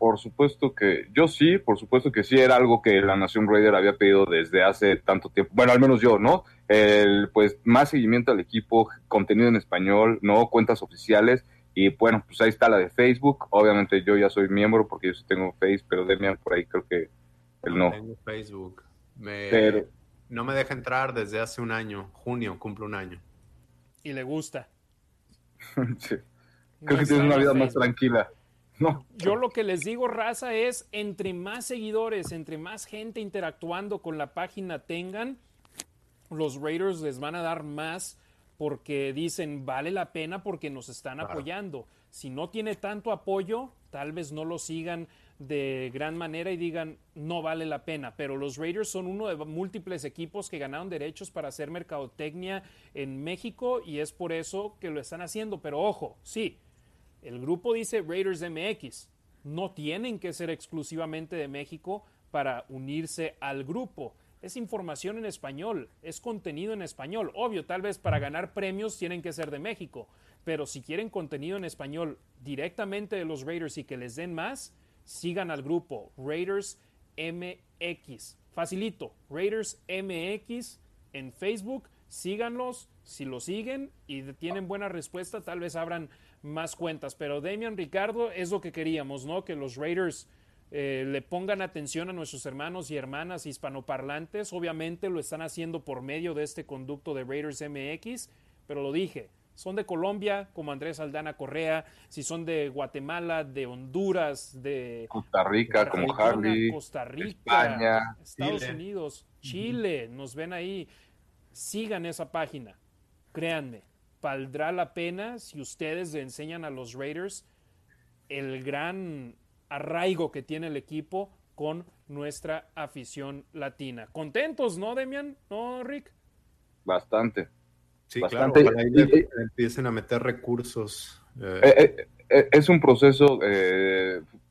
Por supuesto que yo sí, por supuesto que sí, era algo que la Nación Raider había pedido desde hace tanto tiempo. Bueno, al menos yo, ¿no? El, pues más seguimiento al equipo, contenido en español, ¿no? Cuentas oficiales. Y bueno, pues ahí está la de Facebook. Obviamente yo ya soy miembro porque yo sí tengo Facebook, pero Demian por ahí creo que él no. Tengo Facebook. Me, No me deja entrar desde hace un año. Junio cumple un año. Y le gusta. sí. Creo que tienes una vida más tranquila. No. Yo lo que les digo, raza, es entre más seguidores, entre más gente interactuando con la página tengan, los Raiders les van a dar más porque dicen vale la pena porque nos están apoyando. Si no tiene tanto apoyo, tal vez no lo sigan de gran manera y digan no vale la pena. Pero los Raiders son uno de múltiples equipos que ganaron derechos para hacer mercadotecnia en México y es por eso que lo están haciendo. Pero ojo, sí, el grupo dice Raiders MX. No tienen que ser exclusivamente de México para unirse al grupo. Es información en español, es contenido en español. Obvio, tal vez para ganar premios tienen que ser de México, pero si quieren contenido en español directamente de los Raiders y que les den más, sigan al grupo Raiders MX. Facilito, Raiders MX en Facebook, síganlos. Si lo siguen y tienen buena respuesta, tal vez abran más cuentas. Pero Damian Ricardo es lo que queríamos, ¿no? Que los Raiders eh, le pongan atención a nuestros hermanos y hermanas hispanoparlantes. Obviamente lo están haciendo por medio de este conducto de Raiders MX, pero lo dije, son de Colombia, como Andrés Aldana Correa, si son de Guatemala, de Honduras, de Costa Rica, como Harley, Costa Rica, España, Estados Unidos, Chile, nos ven ahí. Sigan esa página, créanme, valdrá la pena si ustedes le enseñan a los Raiders el gran arraigo que tiene el equipo con nuestra afición latina. ¿Contentos, no, Demian? ¿No, Rick? Bastante. Sí, Bastante. claro, ahí empiecen a meter recursos. Eh. Eh, eh, es un proceso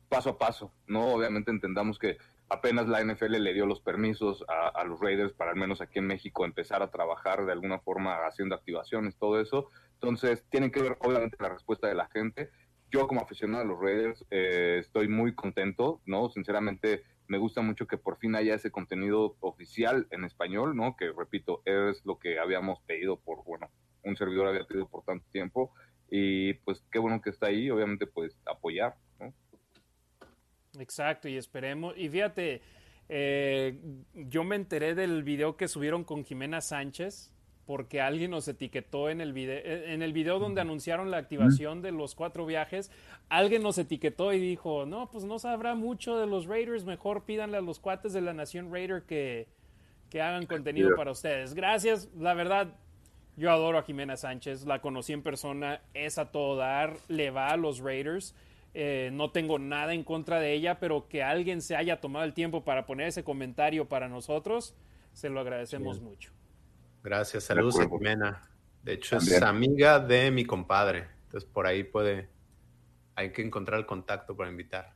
paso a paso, ¿no? Obviamente entendamos que apenas la NFL le dio los permisos a, los Raiders para al menos aquí en México empezar a trabajar de alguna forma haciendo activaciones, todo eso. Entonces, tienen que ver obviamente la respuesta de la gente. Yo como aficionado a los Raiders eh, estoy muy contento, ¿no? Sinceramente, me gusta mucho que por fin haya ese contenido oficial en español, ¿no? Que repito, es lo que habíamos pedido por, bueno, un servidor había pedido por tanto tiempo. Y pues qué bueno que está ahí, obviamente, pues apoyar. Exacto, y esperemos. Y fíjate, eh, yo me enteré del video que subieron con Jimena Sánchez, porque alguien nos etiquetó en el video, eh, en el video donde anunciaron la activación de los cuatro viajes, alguien nos etiquetó y dijo, no, pues no sabrá mucho de los Raiders, mejor pídanle a los cuates de la Nación Raider que, que hagan contenido para ustedes. Gracias, la verdad, yo adoro a Jimena Sánchez, la conocí en persona, es a todo dar, le va a los Raiders. Eh, no tengo nada en contra de ella, pero que alguien se haya tomado el tiempo para poner ese comentario para nosotros, se lo agradecemos mucho. Gracias, saludos a Jimena. De hecho, es amiga de mi compadre. Entonces, por ahí puede. Hay que encontrar el contacto para invitar.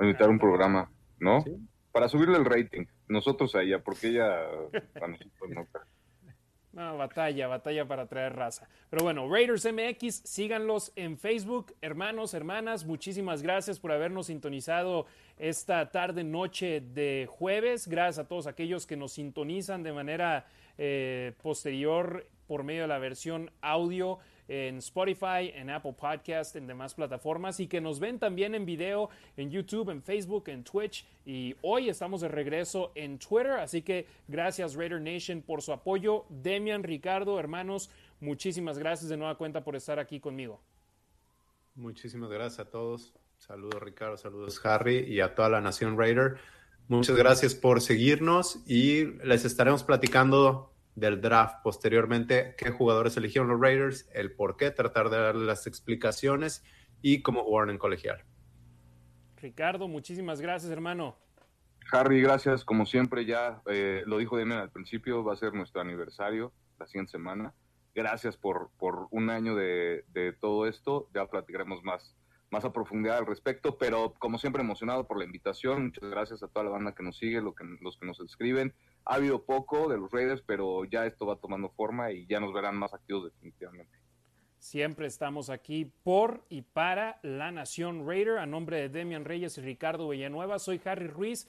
Invitar un programa, ¿no? Para subirle el rating. Nosotros a ella, porque ella. no. Batalla, batalla para traer raza. Pero bueno, Raiders MX, síganlos en Facebook. Hermanos, hermanas, muchísimas gracias por habernos sintonizado esta tarde, noche de jueves. Gracias a todos aquellos que nos sintonizan de manera eh, posterior por medio de la versión audio en Spotify, en Apple Podcast, en demás plataformas y que nos ven también en video en YouTube, en Facebook, en Twitch y hoy estamos de regreso en Twitter, así que gracias Raider Nation por su apoyo. Demian, Ricardo, hermanos, muchísimas gracias de nueva cuenta por estar aquí conmigo. Muchísimas gracias a todos. Saludos Ricardo, saludos Harry y a toda la nación Raider. Muchas gracias por seguirnos y les estaremos platicando del draft posteriormente, qué jugadores eligieron los Raiders, el por qué, tratar de darle las explicaciones y cómo jugaron en colegial. Ricardo, muchísimas gracias, hermano. Harry, gracias. Como siempre, ya eh, lo dijo Demian al principio, va a ser nuestro aniversario la siguiente semana. Gracias por, por un año de, de todo esto. Ya platicaremos más, más a profundidad al respecto, pero como siempre emocionado por la invitación. Muchas gracias a toda la banda que nos sigue, lo que, los que nos escriben ha habido poco de los Raiders, pero ya esto va tomando forma y ya nos verán más activos definitivamente. Siempre estamos aquí por y para la Nación Raider. A nombre de Demian Reyes y Ricardo Villanueva, soy Harry Ruiz.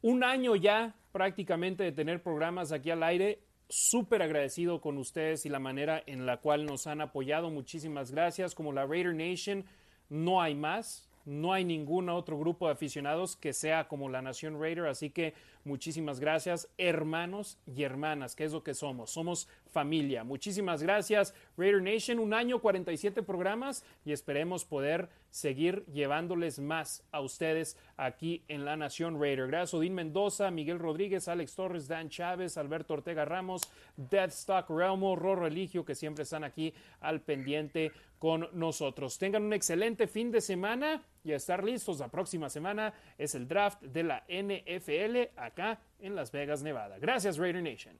Un año ya prácticamente de tener programas aquí al aire. Súper agradecido con ustedes y la manera en la cual nos han apoyado. Muchísimas gracias. Como la Raider Nation, no hay más. No hay ningún otro grupo de aficionados que sea como la Nación Raider, así que muchísimas gracias, hermanos y hermanas, que es lo que somos. Somos familia. Muchísimas gracias, Raider Nation. Un año, 47 programas y esperemos poder seguir llevándoles más a ustedes aquí en la Nación Raider. Gracias, Odín Mendoza, Miguel Rodríguez, Alex Torres, Dan Chávez, Alberto Ortega Ramos, Deathstock Realmo, Rorro Religio, que siempre están aquí al pendiente con nosotros. Tengan un excelente fin de semana y a estar listos. La próxima semana es el draft de la NFL acá en Las Vegas, Nevada. Gracias, Raider Nation.